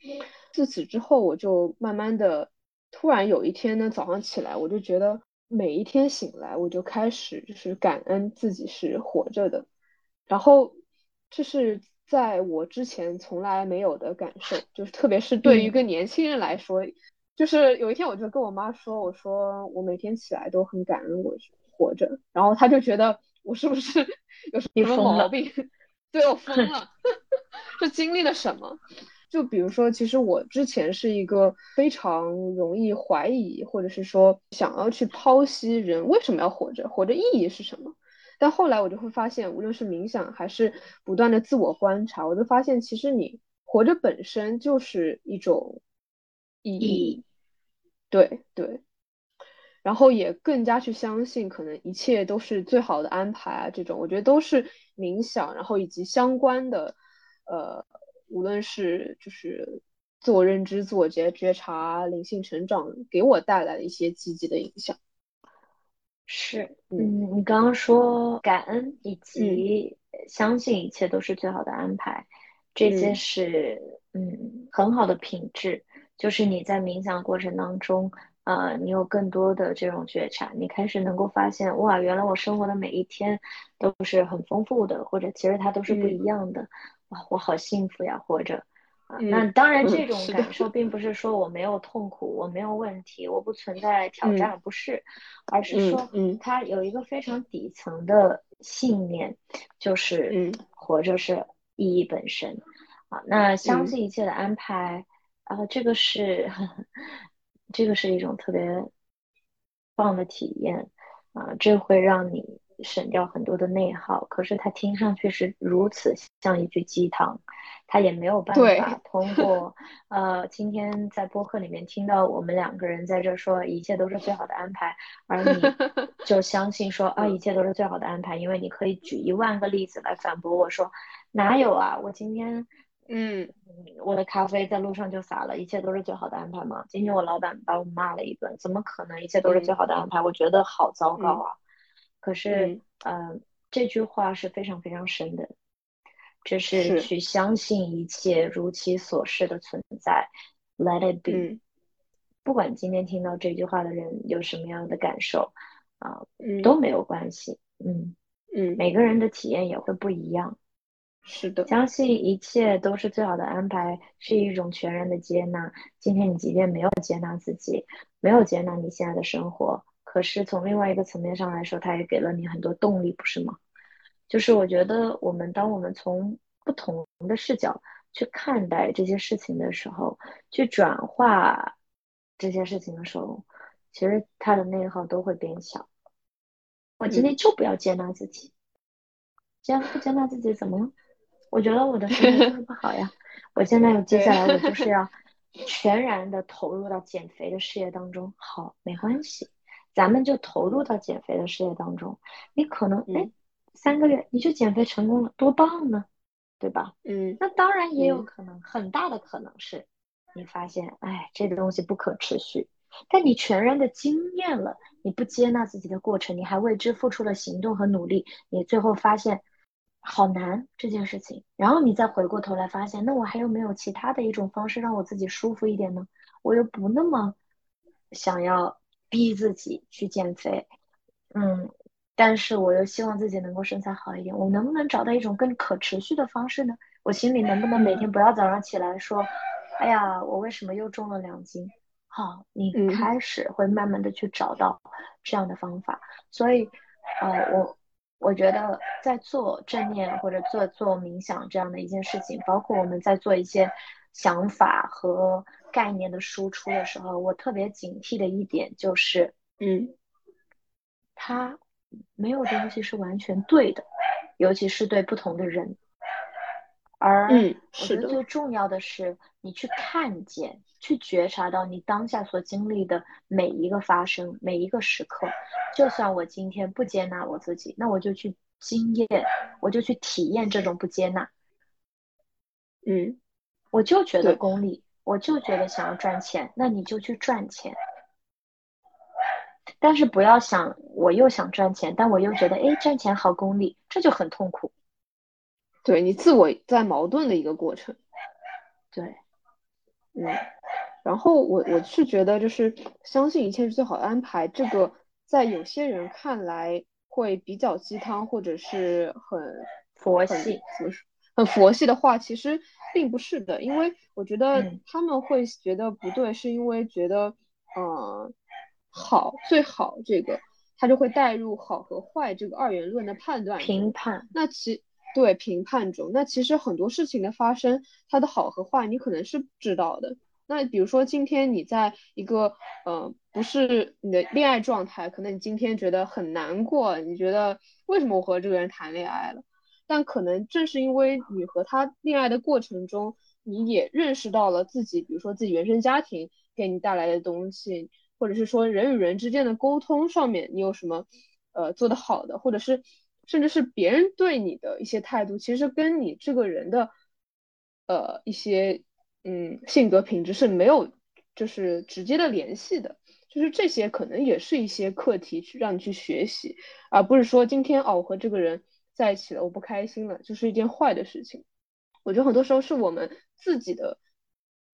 自此之后，我就慢慢的，突然有一天呢，早上起来我就觉得每一天醒来我就开始就是感恩自己是活着的，然后这是。在我之前从来没有的感受，就是特别是对于一个年轻人来说，就是有一天我就跟我妈说，我说我每天起来都很感恩我活着，然后她就觉得我是不是有什么毛病？对我疯了，是经历了什么？就比如说，其实我之前是一个非常容易怀疑，或者是说想要去剖析人为什么要活着，活着意义是什么。但后来我就会发现，无论是冥想还是不断的自我观察，我就发现其实你活着本身就是一种意义，对对，然后也更加去相信可能一切都是最好的安排啊，这种我觉得都是冥想，然后以及相关的呃，无论是就是自我认知、自我觉觉察、灵性成长，给我带来的一些积极的影响。
是，嗯，你刚刚说感恩以及相信一切都是最好的安排，这些是嗯很好的品质。就是你在冥想过程当中，呃，你有更多的这种觉察，你开始能够发现，哇，原来我生活的每一天都是很丰富的，或者其实它都是不一样的，哇，我好幸福呀，活着。那当然，这种感受。并不是说我没有痛苦，我没有问题，我不存在挑战，不是，而是说，嗯，他有一个非常底层的信念，就是活着是意义本身。啊，那相信一切的安排，啊，这个是，这个是一种特别棒的体验，啊，这会让你省掉很多的内耗。可是它听上去是如此像一句鸡汤。他也没有办法通 过，呃，今天在播客里面听到我们两个人在这说一切都是最好的安排，而你 就相信说啊一切都是最好的安排，因为你可以举一万个例子来反驳我说哪有啊？我今天
嗯，
我的咖啡在路上就洒了，一切都是最好的安排吗？今天我老板把我骂了一顿，怎么可能一切都是最好的安排？我觉得好糟糕啊！可是，嗯，这句话是非常非常深的。这是去相信一切如其所示的存在，Let it be。不管今天听到这句话的人有什么样的感受啊，都没有关系。
嗯嗯，
每个人的体验也会不一样。
是的，
相信一切都是最好的安排，是一种全然的接纳。今天你即便没有接纳自己，没有接纳你现在的生活。可是从另外一个层面上来说，它也给了你很多动力，不是吗？就是我觉得我们当我们从不同的视角去看待这些事情的时候，去转化这些事情的时候，其实它的内耗都会变小。我今天就不要接纳自己，这样不接纳自己怎么了？我觉得我的身体就是不好呀。我现在接下来我就是要全然的投入到减肥的事业当中。好，没关系，咱们就投入到减肥的事业当中。你可能哎，三个月你就减肥成功了，多棒呢，对吧？
嗯，
那当然也有可能，很大的可能是你发现，哎，这个东西不可持续。但你全然的经验了，你不接纳自己的过程，你还为之付出了行动和努力，你最后发现好难这件事情，然后你再回过头来发现，那我还有没有其他的一种方式让我自己舒服一点呢？我又不那么想要逼自己去减肥，嗯，但是我又希望自己能够身材好一点，我能不能找到一种更可持续的方式呢？我心里能不能每天不要早上起来说，哎呀，我为什么又重了两斤？好，你开始会慢慢的去找到这样的方法，所以，呃，我我觉得在做正念或者做做冥想这样的一件事情，包括我们在做一些想法和概念的输出的时候，我特别警惕的一点就是，
嗯，
它没有东西是完全对的，尤其是对不同的人，而我觉得最重要的是你去看见。去觉察到你当下所经历的每一个发生，每一个时刻。就算我今天不接纳我自己，那我就去经验，我就去体验这种不接纳。
嗯，
我就觉得功利，我就觉得想要赚钱，那你就去赚钱。但是不要想，我又想赚钱，但我又觉得，哎，赚钱好功利，这就很痛苦。
对你自我在矛盾的一个过程。
对，
嗯。然后我我是觉得，就是相信一切是最好的安排。这个在有些人看来会比较鸡汤，或者是很
佛系，
很佛系的话，其实并不是的。因为我觉得他们会觉得不对，是因为觉得，嗯，好最好这个，他就会带入好和坏这个二元论的判断
评判。
那其对评判中，那其实很多事情的发生，它的好和坏，你可能是不知道的。那比如说，今天你在一个呃，不是你的恋爱状态，可能你今天觉得很难过，你觉得为什么我和这个人谈恋爱了？但可能正是因为你和他恋爱的过程中，你也认识到了自己，比如说自己原生家庭给你带来的东西，或者是说人与人之间的沟通上面你有什么呃做得好的，或者是甚至是别人对你的一些态度，其实跟你这个人的呃一些。嗯，性格品质是没有，就是直接的联系的，就是这些可能也是一些课题去让你去学习，而不是说今天哦我和这个人在一起了，我不开心了，就是一件坏的事情。我觉得很多时候是我们自己的，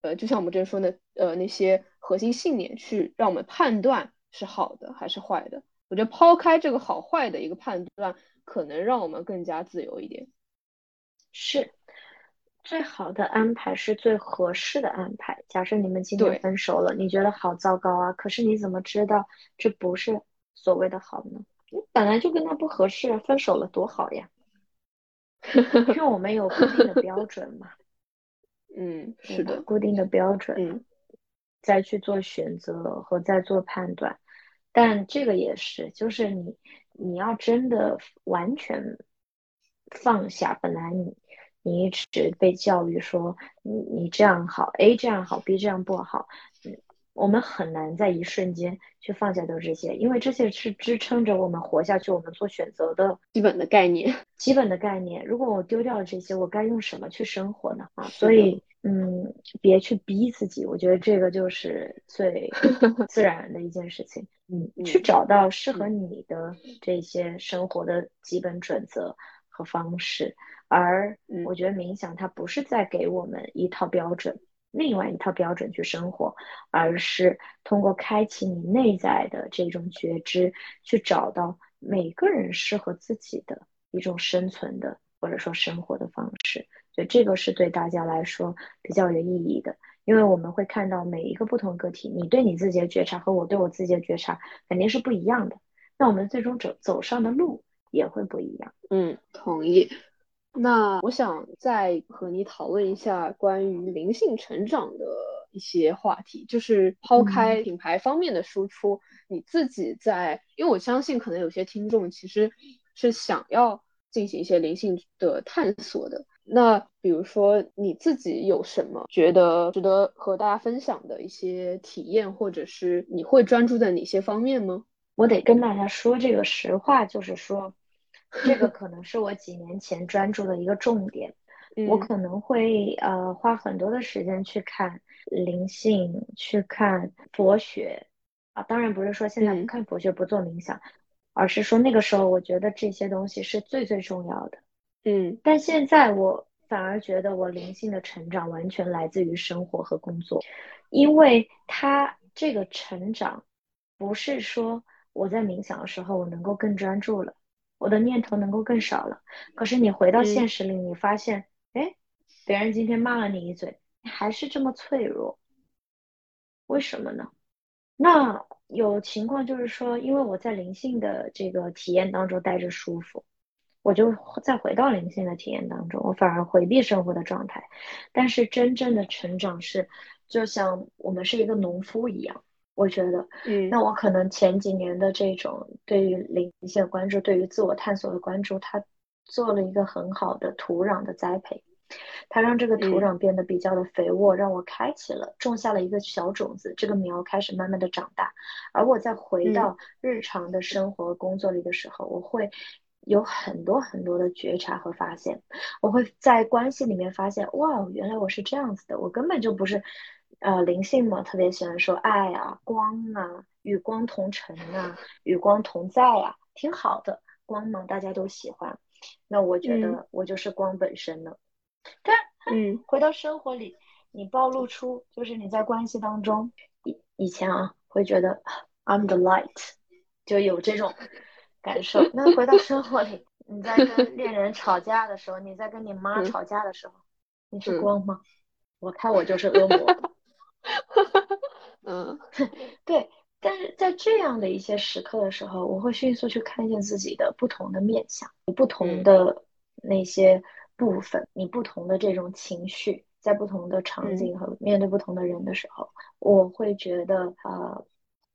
呃，就像我们之前说的，呃，那些核心信念去让我们判断是好的还是坏的。我觉得抛开这个好坏的一个判断，可能让我们更加自由一点。
是。最好的安排是最合适的安排。假设你们今天分手了，你觉得好糟糕啊！可是你怎么知道这不是所谓的好呢？你本来就跟他不合适，分手了多好呀！因为我们有固定的标准嘛。
嗯，是的，
固定的标准，
嗯，
再去做选择和再做判断。但这个也是，就是你你要真的完全放下，本来你。你一直被教育说你你这样好，A 这样好，B 这样不好，嗯，我们很难在一瞬间去放下掉这些，因为这些是支撑着我们活下去、我们做选择的
基本的概念。
基本的概念，如果我丢掉了这些，我该用什么去生活呢？啊，所以，嗯，别去逼自己，我觉得这个就是最 自然的一件事情。嗯，去找到适合你的这些生活的基本准则和方式。而我觉得冥想它不是在给我们一套标准，另外一套标准去生活，而是通过开启你内在的这种觉知，去找到每个人适合自己的一种生存的或者说生活的方式。所以这个是对大家来说比较有意义的，因为我们会看到每一个不同个体，你对你自己的觉察和我对我自己的觉察肯定是不一样的，那我们最终走走上的路也会不一样。
嗯，同意。那我想再和你讨论一下关于灵性成长的一些话题，就是抛开品牌方面的输出，你自己在，因为我相信可能有些听众其实是想要进行一些灵性的探索的。那比如说你自己有什么觉得值得和大家分享的一些体验，或者是你会专注在哪些方面吗？
我得跟大家说这个实话，就是说。这个可能是我几年前专注的一个重点，我可能会呃花很多的时间去看灵性，去看佛学。啊，当然不是说现在不看佛学不做冥想，而是说那个时候我觉得这些东西是最最重要的，
嗯，
但现在我反而觉得我灵性的成长完全来自于生活和工作，因为它这个成长不是说我在冥想的时候我能够更专注了。我的念头能够更少了，可是你回到现实里，你发现，哎，别人今天骂了你一嘴，你还是这么脆弱，为什么呢？那有情况就是说，因为我在灵性的这个体验当中待着舒服，我就再回到灵性的体验当中，我反而回避生活的状态。但是真正的成长是，就像我们是一个农夫一样。我觉得，
嗯，
那我可能前几年的这种对于灵性关注，对于自我探索的关注，它做了一个很好的土壤的栽培，它让这个土壤变得比较的肥沃，让我开启了种下了一个小种子，这个苗开始慢慢的长大。而我在回到日常的生活工作里的时候，我会有很多很多的觉察和发现，我会在关系里面发现，哇，原来我是这样子的，我根本就不是。呃，灵性嘛，特别喜欢说爱啊、光啊、与光同尘啊、与光同在啊，挺好的。光嘛，大家都喜欢。那我觉得我就是光本身了。但
嗯，
回到生活里，你暴露出就是你在关系当中，以以前啊会觉得 I'm the light，就有这种感受。那回到生活里，你在跟恋人吵架的时候，你在跟你妈吵架的时候，你是光吗？我看我就是恶魔。
嗯，
对，但是在这样的一些时刻的时候，我会迅速去看见自己的不同的面相，不同的那些部分，你不同的这种情绪，在不同的场景和面对不同的人的时候，我会觉得，呃，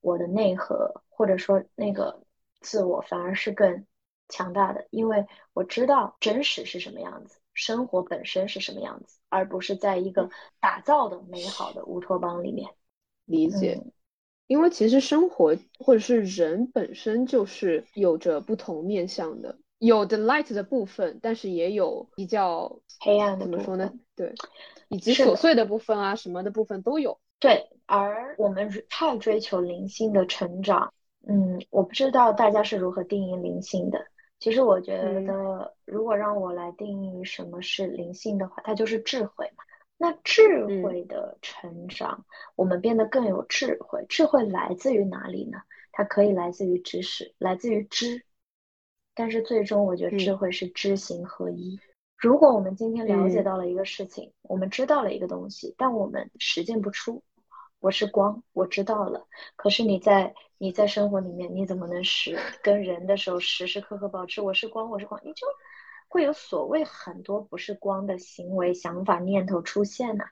我的内核或者说那个自我反而是更强大的，因为我知道真实是什么样子。生活本身是什么样子，而不是在一个打造的美好的乌托邦里面
理解。因为其实生活或者是人本身就是有着不同面向的，有的 light 的部分，但是也有比较
黑暗的。
怎么说呢？对，以及琐碎的部分啊，什么的部分都有。
对，而我们太追求灵性的成长，嗯，我不知道大家是如何定义灵性的。其实我觉得，如果让我来定义什么是灵性的话，它就是智慧嘛。那智慧的成长，我们变得更有智慧。智慧来自于哪里呢？它可以来自于知识，来自于知。但是最终，我觉得智慧是知行合一。如果我们今天了解到了一个事情，我们知道了一个东西，但我们实践不出。我是光，我知道了。可是你在你在生活里面，你怎么能时跟人的时候时时刻刻保持我是光，我是光？你就会有所谓很多不是光的行为、想法、念头出现呢？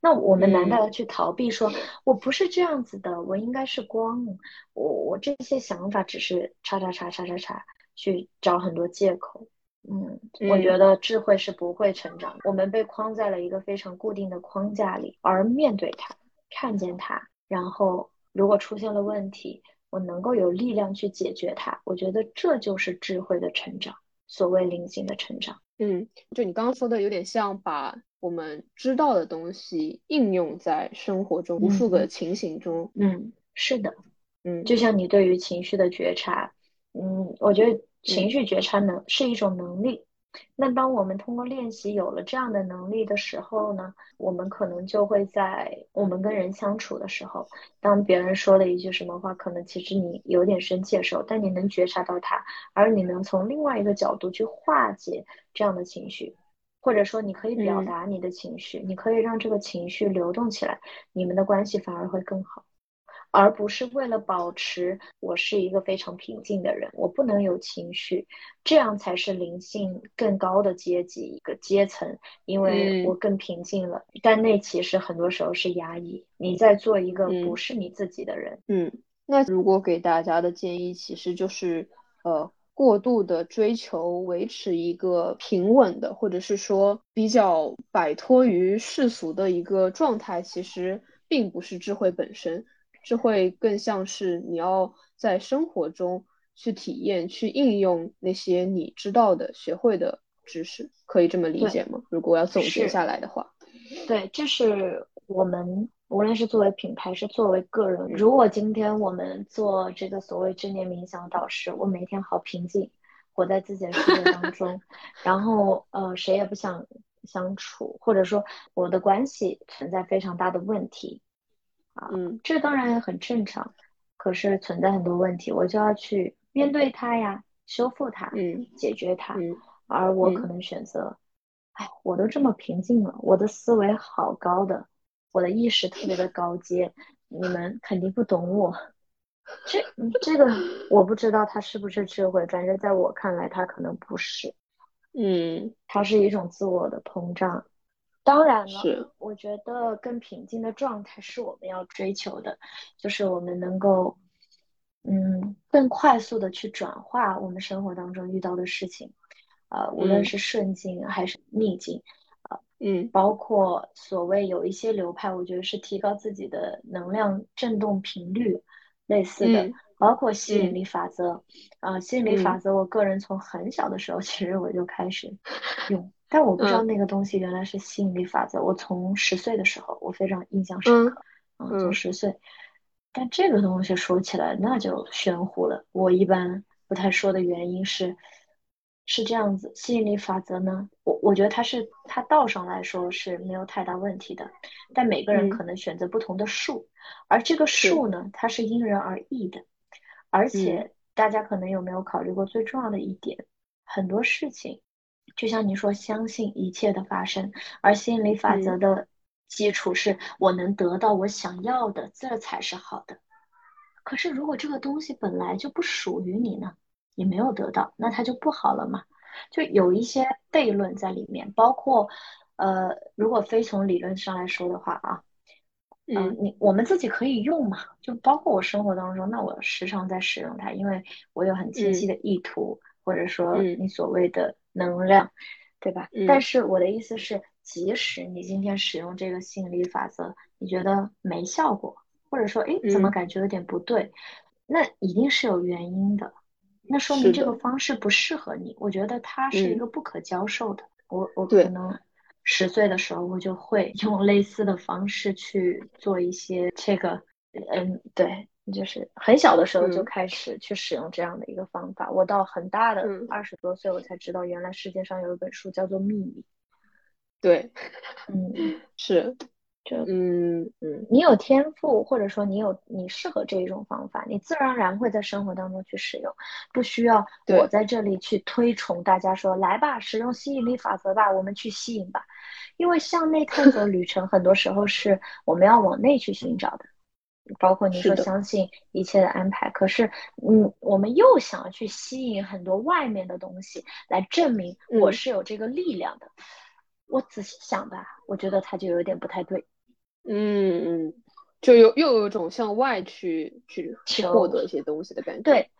那我们难道要去逃避？说我不是这样子的，我应该是光。我我这些想法只是叉叉叉叉叉叉，去找很多借口。嗯，我觉得智慧是不会成长。我们被框在了一个非常固定的框架里，而面对它。看见它，然后如果出现了问题，我能够有力量去解决它。我觉得这就是智慧的成长，所谓灵性的成长。
嗯，就你刚刚说的，有点像把我们知道的东西应用在生活中无数个情形中。
嗯，是的，
嗯，
就像你对于情绪的觉察，嗯，我觉得情绪觉察能是一种能力。那当我们通过练习有了这样的能力的时候呢，我们可能就会在我们跟人相处的时候，当别人说了一句什么话，可能其实你有点生气的时候，但你能觉察到他，而你能从另外一个角度去化解这样的情绪，或者说你可以表达你的情绪，你可以让这个情绪流动起来，你们的关系反而会更好。而不是为了保持我是一个非常平静的人，我不能有情绪，这样才是灵性更高的阶级一个阶层，因为我更平静了。但那其实很多时候是压抑，你在做一个不是你自己的人。
嗯，那如果给大家的建议，其实就是呃，过度的追求维持一个平稳的，或者是说比较摆脱于世俗的一个状态，其实并不是智慧本身。是会更像是你要在生活中去体验、去应用那些你知道的、学会的知识，可以这么理解吗？如果要总结下来的话，
对，这是我们无论是作为品牌，是作为个人。如果今天我们做这个所谓正念冥想导师，我每天好平静，活在自己的世界当中，然后呃，谁也不想相处，或者说我的关系存在非常大的问题。
嗯，
这当然也很正常，可是存在很多问题，我就要去面对它呀，修复它，
嗯，
解决它。
嗯，
而我可能选择，哎，我都这么平静了，我的思维好高的，我的意识特别的高阶，你们肯定不懂我。这这个我不知道它是不是智慧，反正在我看来，它可能不是。
嗯，
它是一种自我的膨胀。当然了，
是。
我觉得更平静的状态是我们要追求的，就是我们能够，嗯，更快速的去转化我们生活当中遇到的事情，呃，无论是顺境还是逆境，
呃，嗯，
包括所谓有一些流派，我觉得是提高自己的能量振动频率，类似的，包括吸引力法则，啊，吸引力法则，我个人从很小的时候其实我就开始用。但我不知道那个东西原来是吸引力法则。我从十岁的时候，我非常印象深刻。嗯，从十岁。但这个东西说起来那就玄乎了。我一般不太说的原因是，是这样子。吸引力法则呢，我我觉得它是它道上来说是没有太大问题的。但每个人可能选择不同的数，而这个数呢，它是因人而异的。而且大家可能有没有考虑过最重要的一点，很多事情。就像你说，相信一切的发生，而吸引力法则的基础是我能得到我想要的，这才是好的。可是如果这个东西本来就不属于你呢，你没有得到，那它就不好了嘛？就有一些悖论在里面，包括，呃，如果非从理论上来说的话啊，嗯，你我们自己可以用嘛？就包括我生活当中，那我时常在使用它，因为我有很清晰的意图，或者说你所谓的。能量，对吧？但是我的意思是，即使你今天使用这个吸引力法则，你觉得没效果，或者说，哎，怎么感觉有点不对？那一定是有原因的。那说明这个方式不适合你。我觉得它是一个不可教授的。我我可能十岁的时候，我就会用类似的方式去做一些这个，嗯，对。就是很小的时候就开始去使用这样的一个方法，我到很大的二十多岁，我才知道原来世界上有一本书叫做《秘密》。
对，
嗯，
是，
就
嗯嗯，
你有天赋，或者说你有你适合这一种方法，你自然而然会在生活当中去使用，不需要我在这里去推崇大家说来吧，使用吸引力法则吧，我们去吸引吧，因为向内探索旅程很多时候是我们要往内去寻找的。包括你说相信一切的安排，可是，嗯，我们又想要去吸引很多外面的东西来证明我是有这个力量的。我仔细想吧，我觉得它就有点不太对。
嗯嗯，就有又有一种向外去去去获得一些东西的感觉。
对，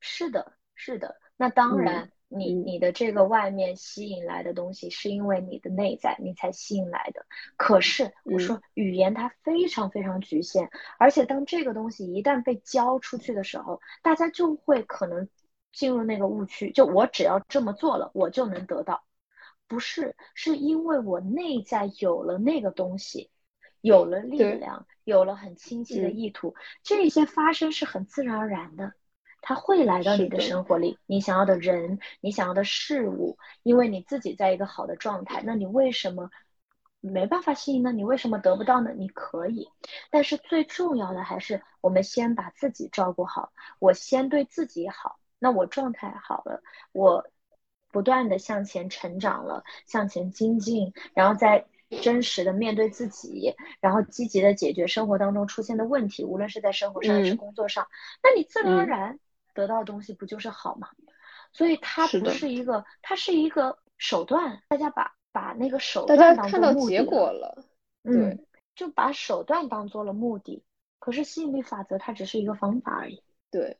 是的，是的。那当然。你你的这个外面吸引来的东西，是因为你的内在你才吸引来的。可是我说语言它非常非常局限，而且当这个东西一旦被交出去的时候，大家就会可能进入那个误区，就我只要这么做了，我就能得到。不是，是因为我内在有了那个东西，有了力量，有了很清晰的意图，这些发生是很自然而然的。他会来到你的生活里，你想要的人，你想要的事物，因为你自己在一个好的状态，那你为什么没办法吸引呢？你为什么得不到呢？你可以，但是最重要的还是我们先把自己照顾好，我先对自己好，那我状态好了，我不断的向前成长了，向前精进，然后再真实的面对自己，然后积极的解决生活当中出现的问题，无论是在生活上还是工作上，那你自然而然得到的东西不就是好吗？所以它不是一个，它是一个手段，大家把把那个手段当做目
的了，
嗯，就把手段当做了目的。可是吸引力法则它只是一个方法而已。
对，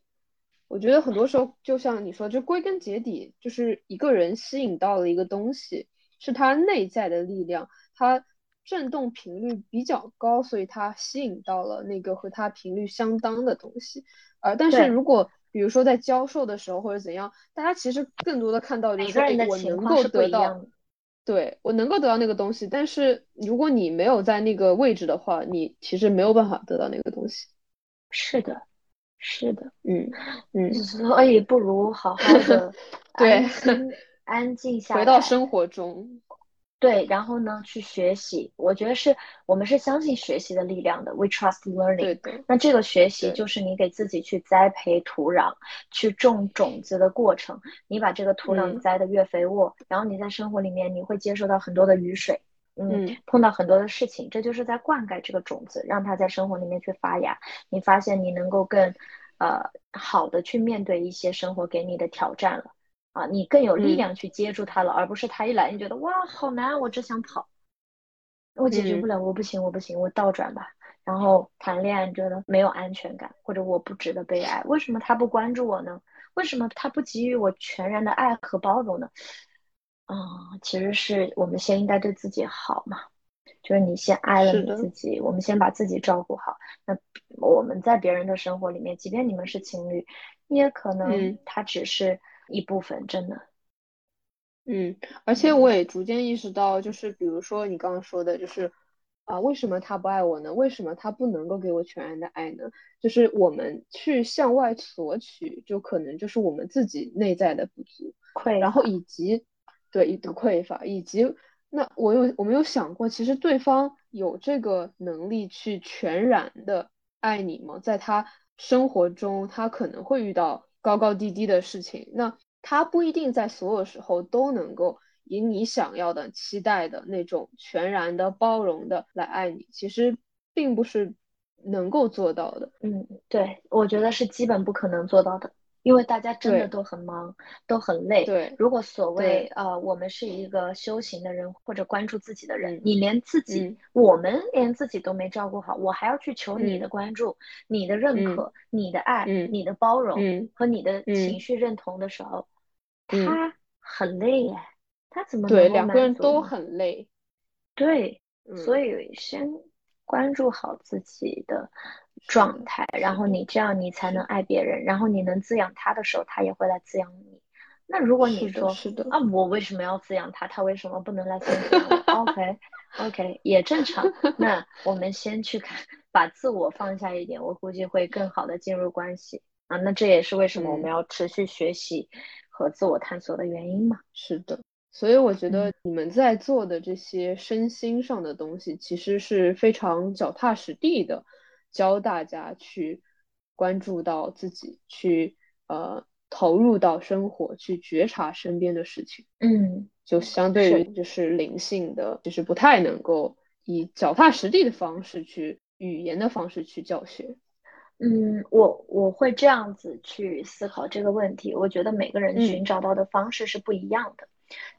我觉得很多时候就像你说，就归根结底就是一个人吸引到了一个东西，是他内在的力量，他振动频率比较高，所以它吸引到了那个和它频率相当的东西。呃，但是如果比如说在教授的时候或者怎样，大家其实更多的看到就是我能够得到。对我能够得到那个东西，但是如果你没有在那个位置的话，你其实没有办法得到那个东西。
是的，是的，
嗯嗯，
所以不如好好的 对安静下
来，回到生活中。
对，然后呢，去学习。我觉得是我们是相信学习的力量的。We trust learning。
对对。
那这个学习就是你给自己去栽培土壤、去种种子的过程。你把这个土壤栽的越肥沃，然后你在生活里面你会接受到很多的雨水，嗯，碰到很多的事情，这就是在灌溉这个种子，让它在生活里面去发芽。你发现你能够更，呃，好的去面对一些生活给你的挑战了。啊，你更有力量去接住它了，而不是它一来你觉得哇好难，我只想跑，我解决不了，我不行，我不行，我倒转吧。然后谈恋爱觉得没有安全感，或者我不值得被爱，为什么他不关注我呢？为什么他不给予我全然的爱和包容呢？啊，其实是我们先应该对自己好嘛，就是你先爱了你自己，我们先把自己照顾好。那我们在别人的生活里面，即便你们是情侣，你也可能他只是。一部分真的，
嗯，而且我也逐渐意识到，就是比如说你刚刚说的，就是啊，为什么他不爱我呢？为什么他不能够给我全然的爱呢？就是我们去向外索取，就可能就是我们自己内在的不足，
匮，
然后以及对一个匮乏，以及那我有我没有想过，其实对方有这个能力去全然的爱你吗？在他生活中，他可能会遇到。高高低低的事情，那他不一定在所有时候都能够以你想要的、期待的那种全然的、包容的来爱你，其实并不是能够做到的。
嗯，对，我觉得是基本不可能做到的。因为大家真的都很忙，都很累。
对，
如果所谓呃，我们是一个修行的人或者关注自己的人，你连自己，我们连自己都没照顾好，我还要去求你的关注、你的认可、你的爱、你的包容和你的情绪认同的时候，他很累耶，他怎么
对两个人都很累？
对，所以先关注好自己的。状态，然后你这样你才能爱别人，然后你能滋养他的时候，他也会来滋养你。那如果你说
是的
啊，我为什么要滋养他？他为什么不能来滋养我？OK OK 也正常。那我们先去看，把自我放下一点，我估计会更好的进入关系啊。那这也是为什么我们要持续学习和自我探索的原因嘛。
是的，所以我觉得你们在做的这些身心上的东西，其实是非常脚踏实地的。教大家去关注到自己，去呃投入到生活，去觉察身边的事情。
嗯，
就相对于就是灵性的，就是不太能够以脚踏实地的方式去语言的方式去教学。
嗯，我我会这样子去思考这个问题。我觉得每个人寻找到的方式是不一样的，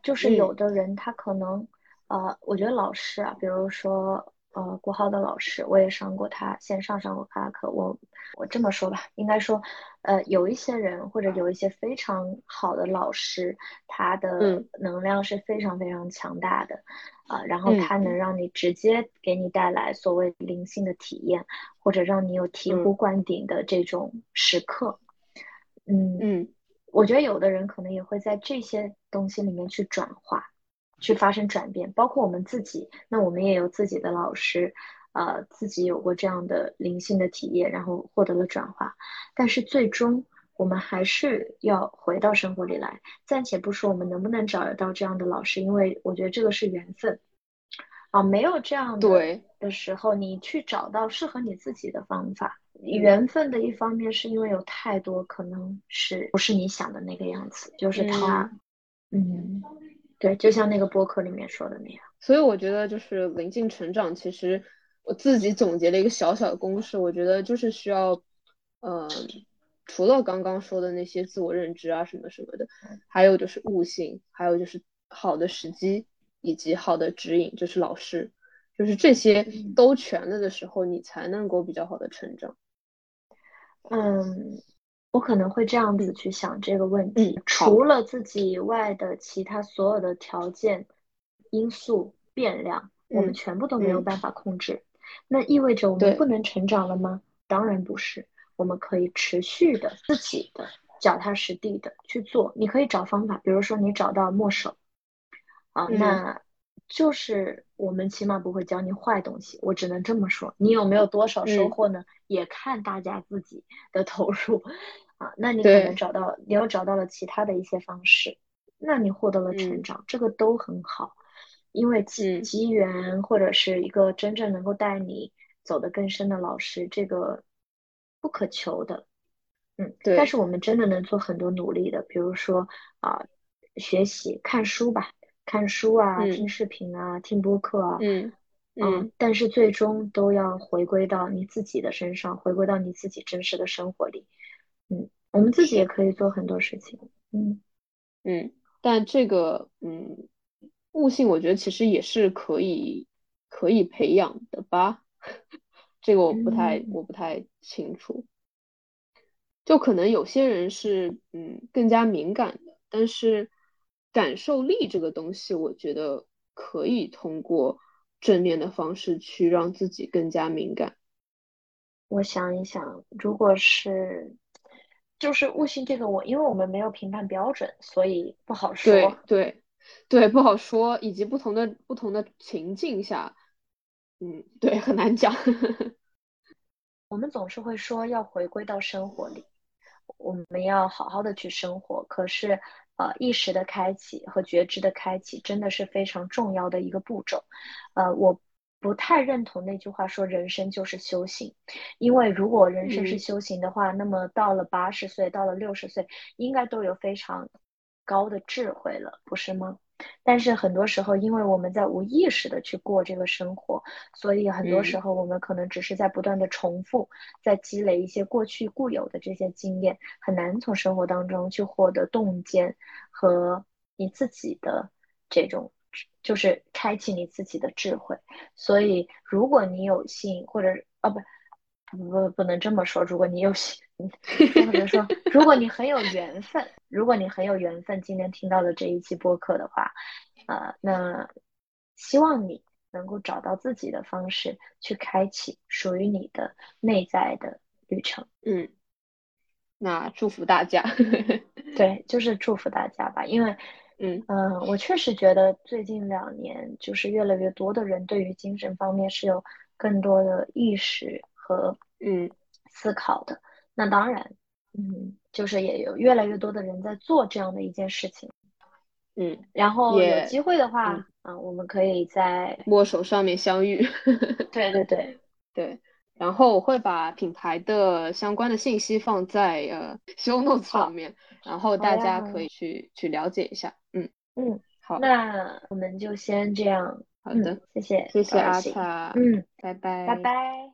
就是有的人他可能呃，我觉得老师啊，比如说。呃，国浩的老师，我也上过他线上上过他课。我我这么说吧，应该说，呃，有一些人或者有一些非常好的老师，他的能量是非常非常强大的，啊，然后他能让你直接给你带来所谓灵性的体验，或者让你有醍醐灌顶的这种时刻。嗯
嗯，
我觉得有的人可能也会在这些东西里面去转化。去发生转变，包括我们自己，那我们也有自己的老师，呃，自己有过这样的灵性的体验，然后获得了转化。但是最终，我们还是要回到生活里来。暂且不说我们能不能找得到这样的老师，因为我觉得这个是缘分啊。没有这样的的时候，你去找到适合你自己的方法。缘分的一方面是因为有太多可能是不是你想的那个样子，就是他。嗯，对，就像那个播客里面说的那样。
所以我觉得就是临近成长，其实我自己总结了一个小小的公式，我觉得就是需要，呃，除了刚刚说的那些自我认知啊什么什么的，还有就是悟性，还有就是好的时机以及好的指引，就是老师，就是这些都全了的时候，你才能够比较好的成长。
嗯。我可能会这样子去想这个问题：除了自己以外的其他所有的条件、因素变量，我们全部都没有办法控制。那意味着我们不能成长了吗？当然不是。我们可以持续的、自己的、脚踏实地的去做。你可以找方法，比如说你找到墨守，啊，那就是我们起码不会教你坏东西。我只能这么说。你有没有多少收获呢？也看大家自己的投入。啊，那你可能找到，你又找到了其他的一些方式，那你获得了成长，这个都很好，因为机机缘或者是一个真正能够带你走得更深的老师，这个不可求的，嗯，
对。
但是我们真的能做很多努力的，比如说啊，学习看书吧，看书啊，听视频啊，听播客啊，
嗯。
嗯，但是最终都要回归到你自己的身上，回归到你自己真实的生活里。嗯，我们自己也可以做很多事情。嗯
嗯，但这个嗯悟性，我觉得其实也是可以可以培养的吧。这个我不太我不太清楚。就可能有些人是嗯更加敏感的，但是感受力这个东西，我觉得可以通过正念的方式去让自己更加敏感。
我想一想，如果是。就是悟性这个，我因为我们没有评判标准，所以不好说。
对对对，不好说，以及不同的不同的情境下，嗯，对，很难讲。
我们总是会说要回归到生活里，我们要好好的去生活。可是，呃，意识的开启和觉知的开启，真的是非常重要的一个步骤。呃，我。不太认同那句话，说人生就是修行，因为如果人生是修行的话，那么到了八十岁，到了六十岁，应该都有非常高的智慧了，不是吗？但是很多时候，因为我们在无意识的去过这个生活，所以很多时候我们可能只是在不断的重复，在积累一些过去固有的这些经验，很难从生活当中去获得洞见和你自己的这种。就是开启你自己的智慧，所以如果你有幸，或者哦不不不能这么说，如果你有幸，或者说如果你很有缘分，如果你很有缘分，今天听到的这一期播客的话，呃，那希望你能够找到自己的方式去开启属于你的内在的旅程。
嗯，那祝福大家，
对，就是祝福大家吧，因为。
嗯
嗯，我确实觉得最近两年，就是越来越多的人对于精神方面是有更多的意识和
嗯
思考的。那当然，嗯，就是也有越来越多的人在做这样的一件事情。
嗯，
然后有机会的话，嗯，我们可以在
握手上面相遇。
对对对
对。然后我会把品牌的相关的信息放在呃 show notes 上面，然后大家可以去去了解一下。
嗯嗯，
好，
那我们就先这样。
好的，
谢谢，
谢谢阿茶。
嗯，
拜拜，
拜拜。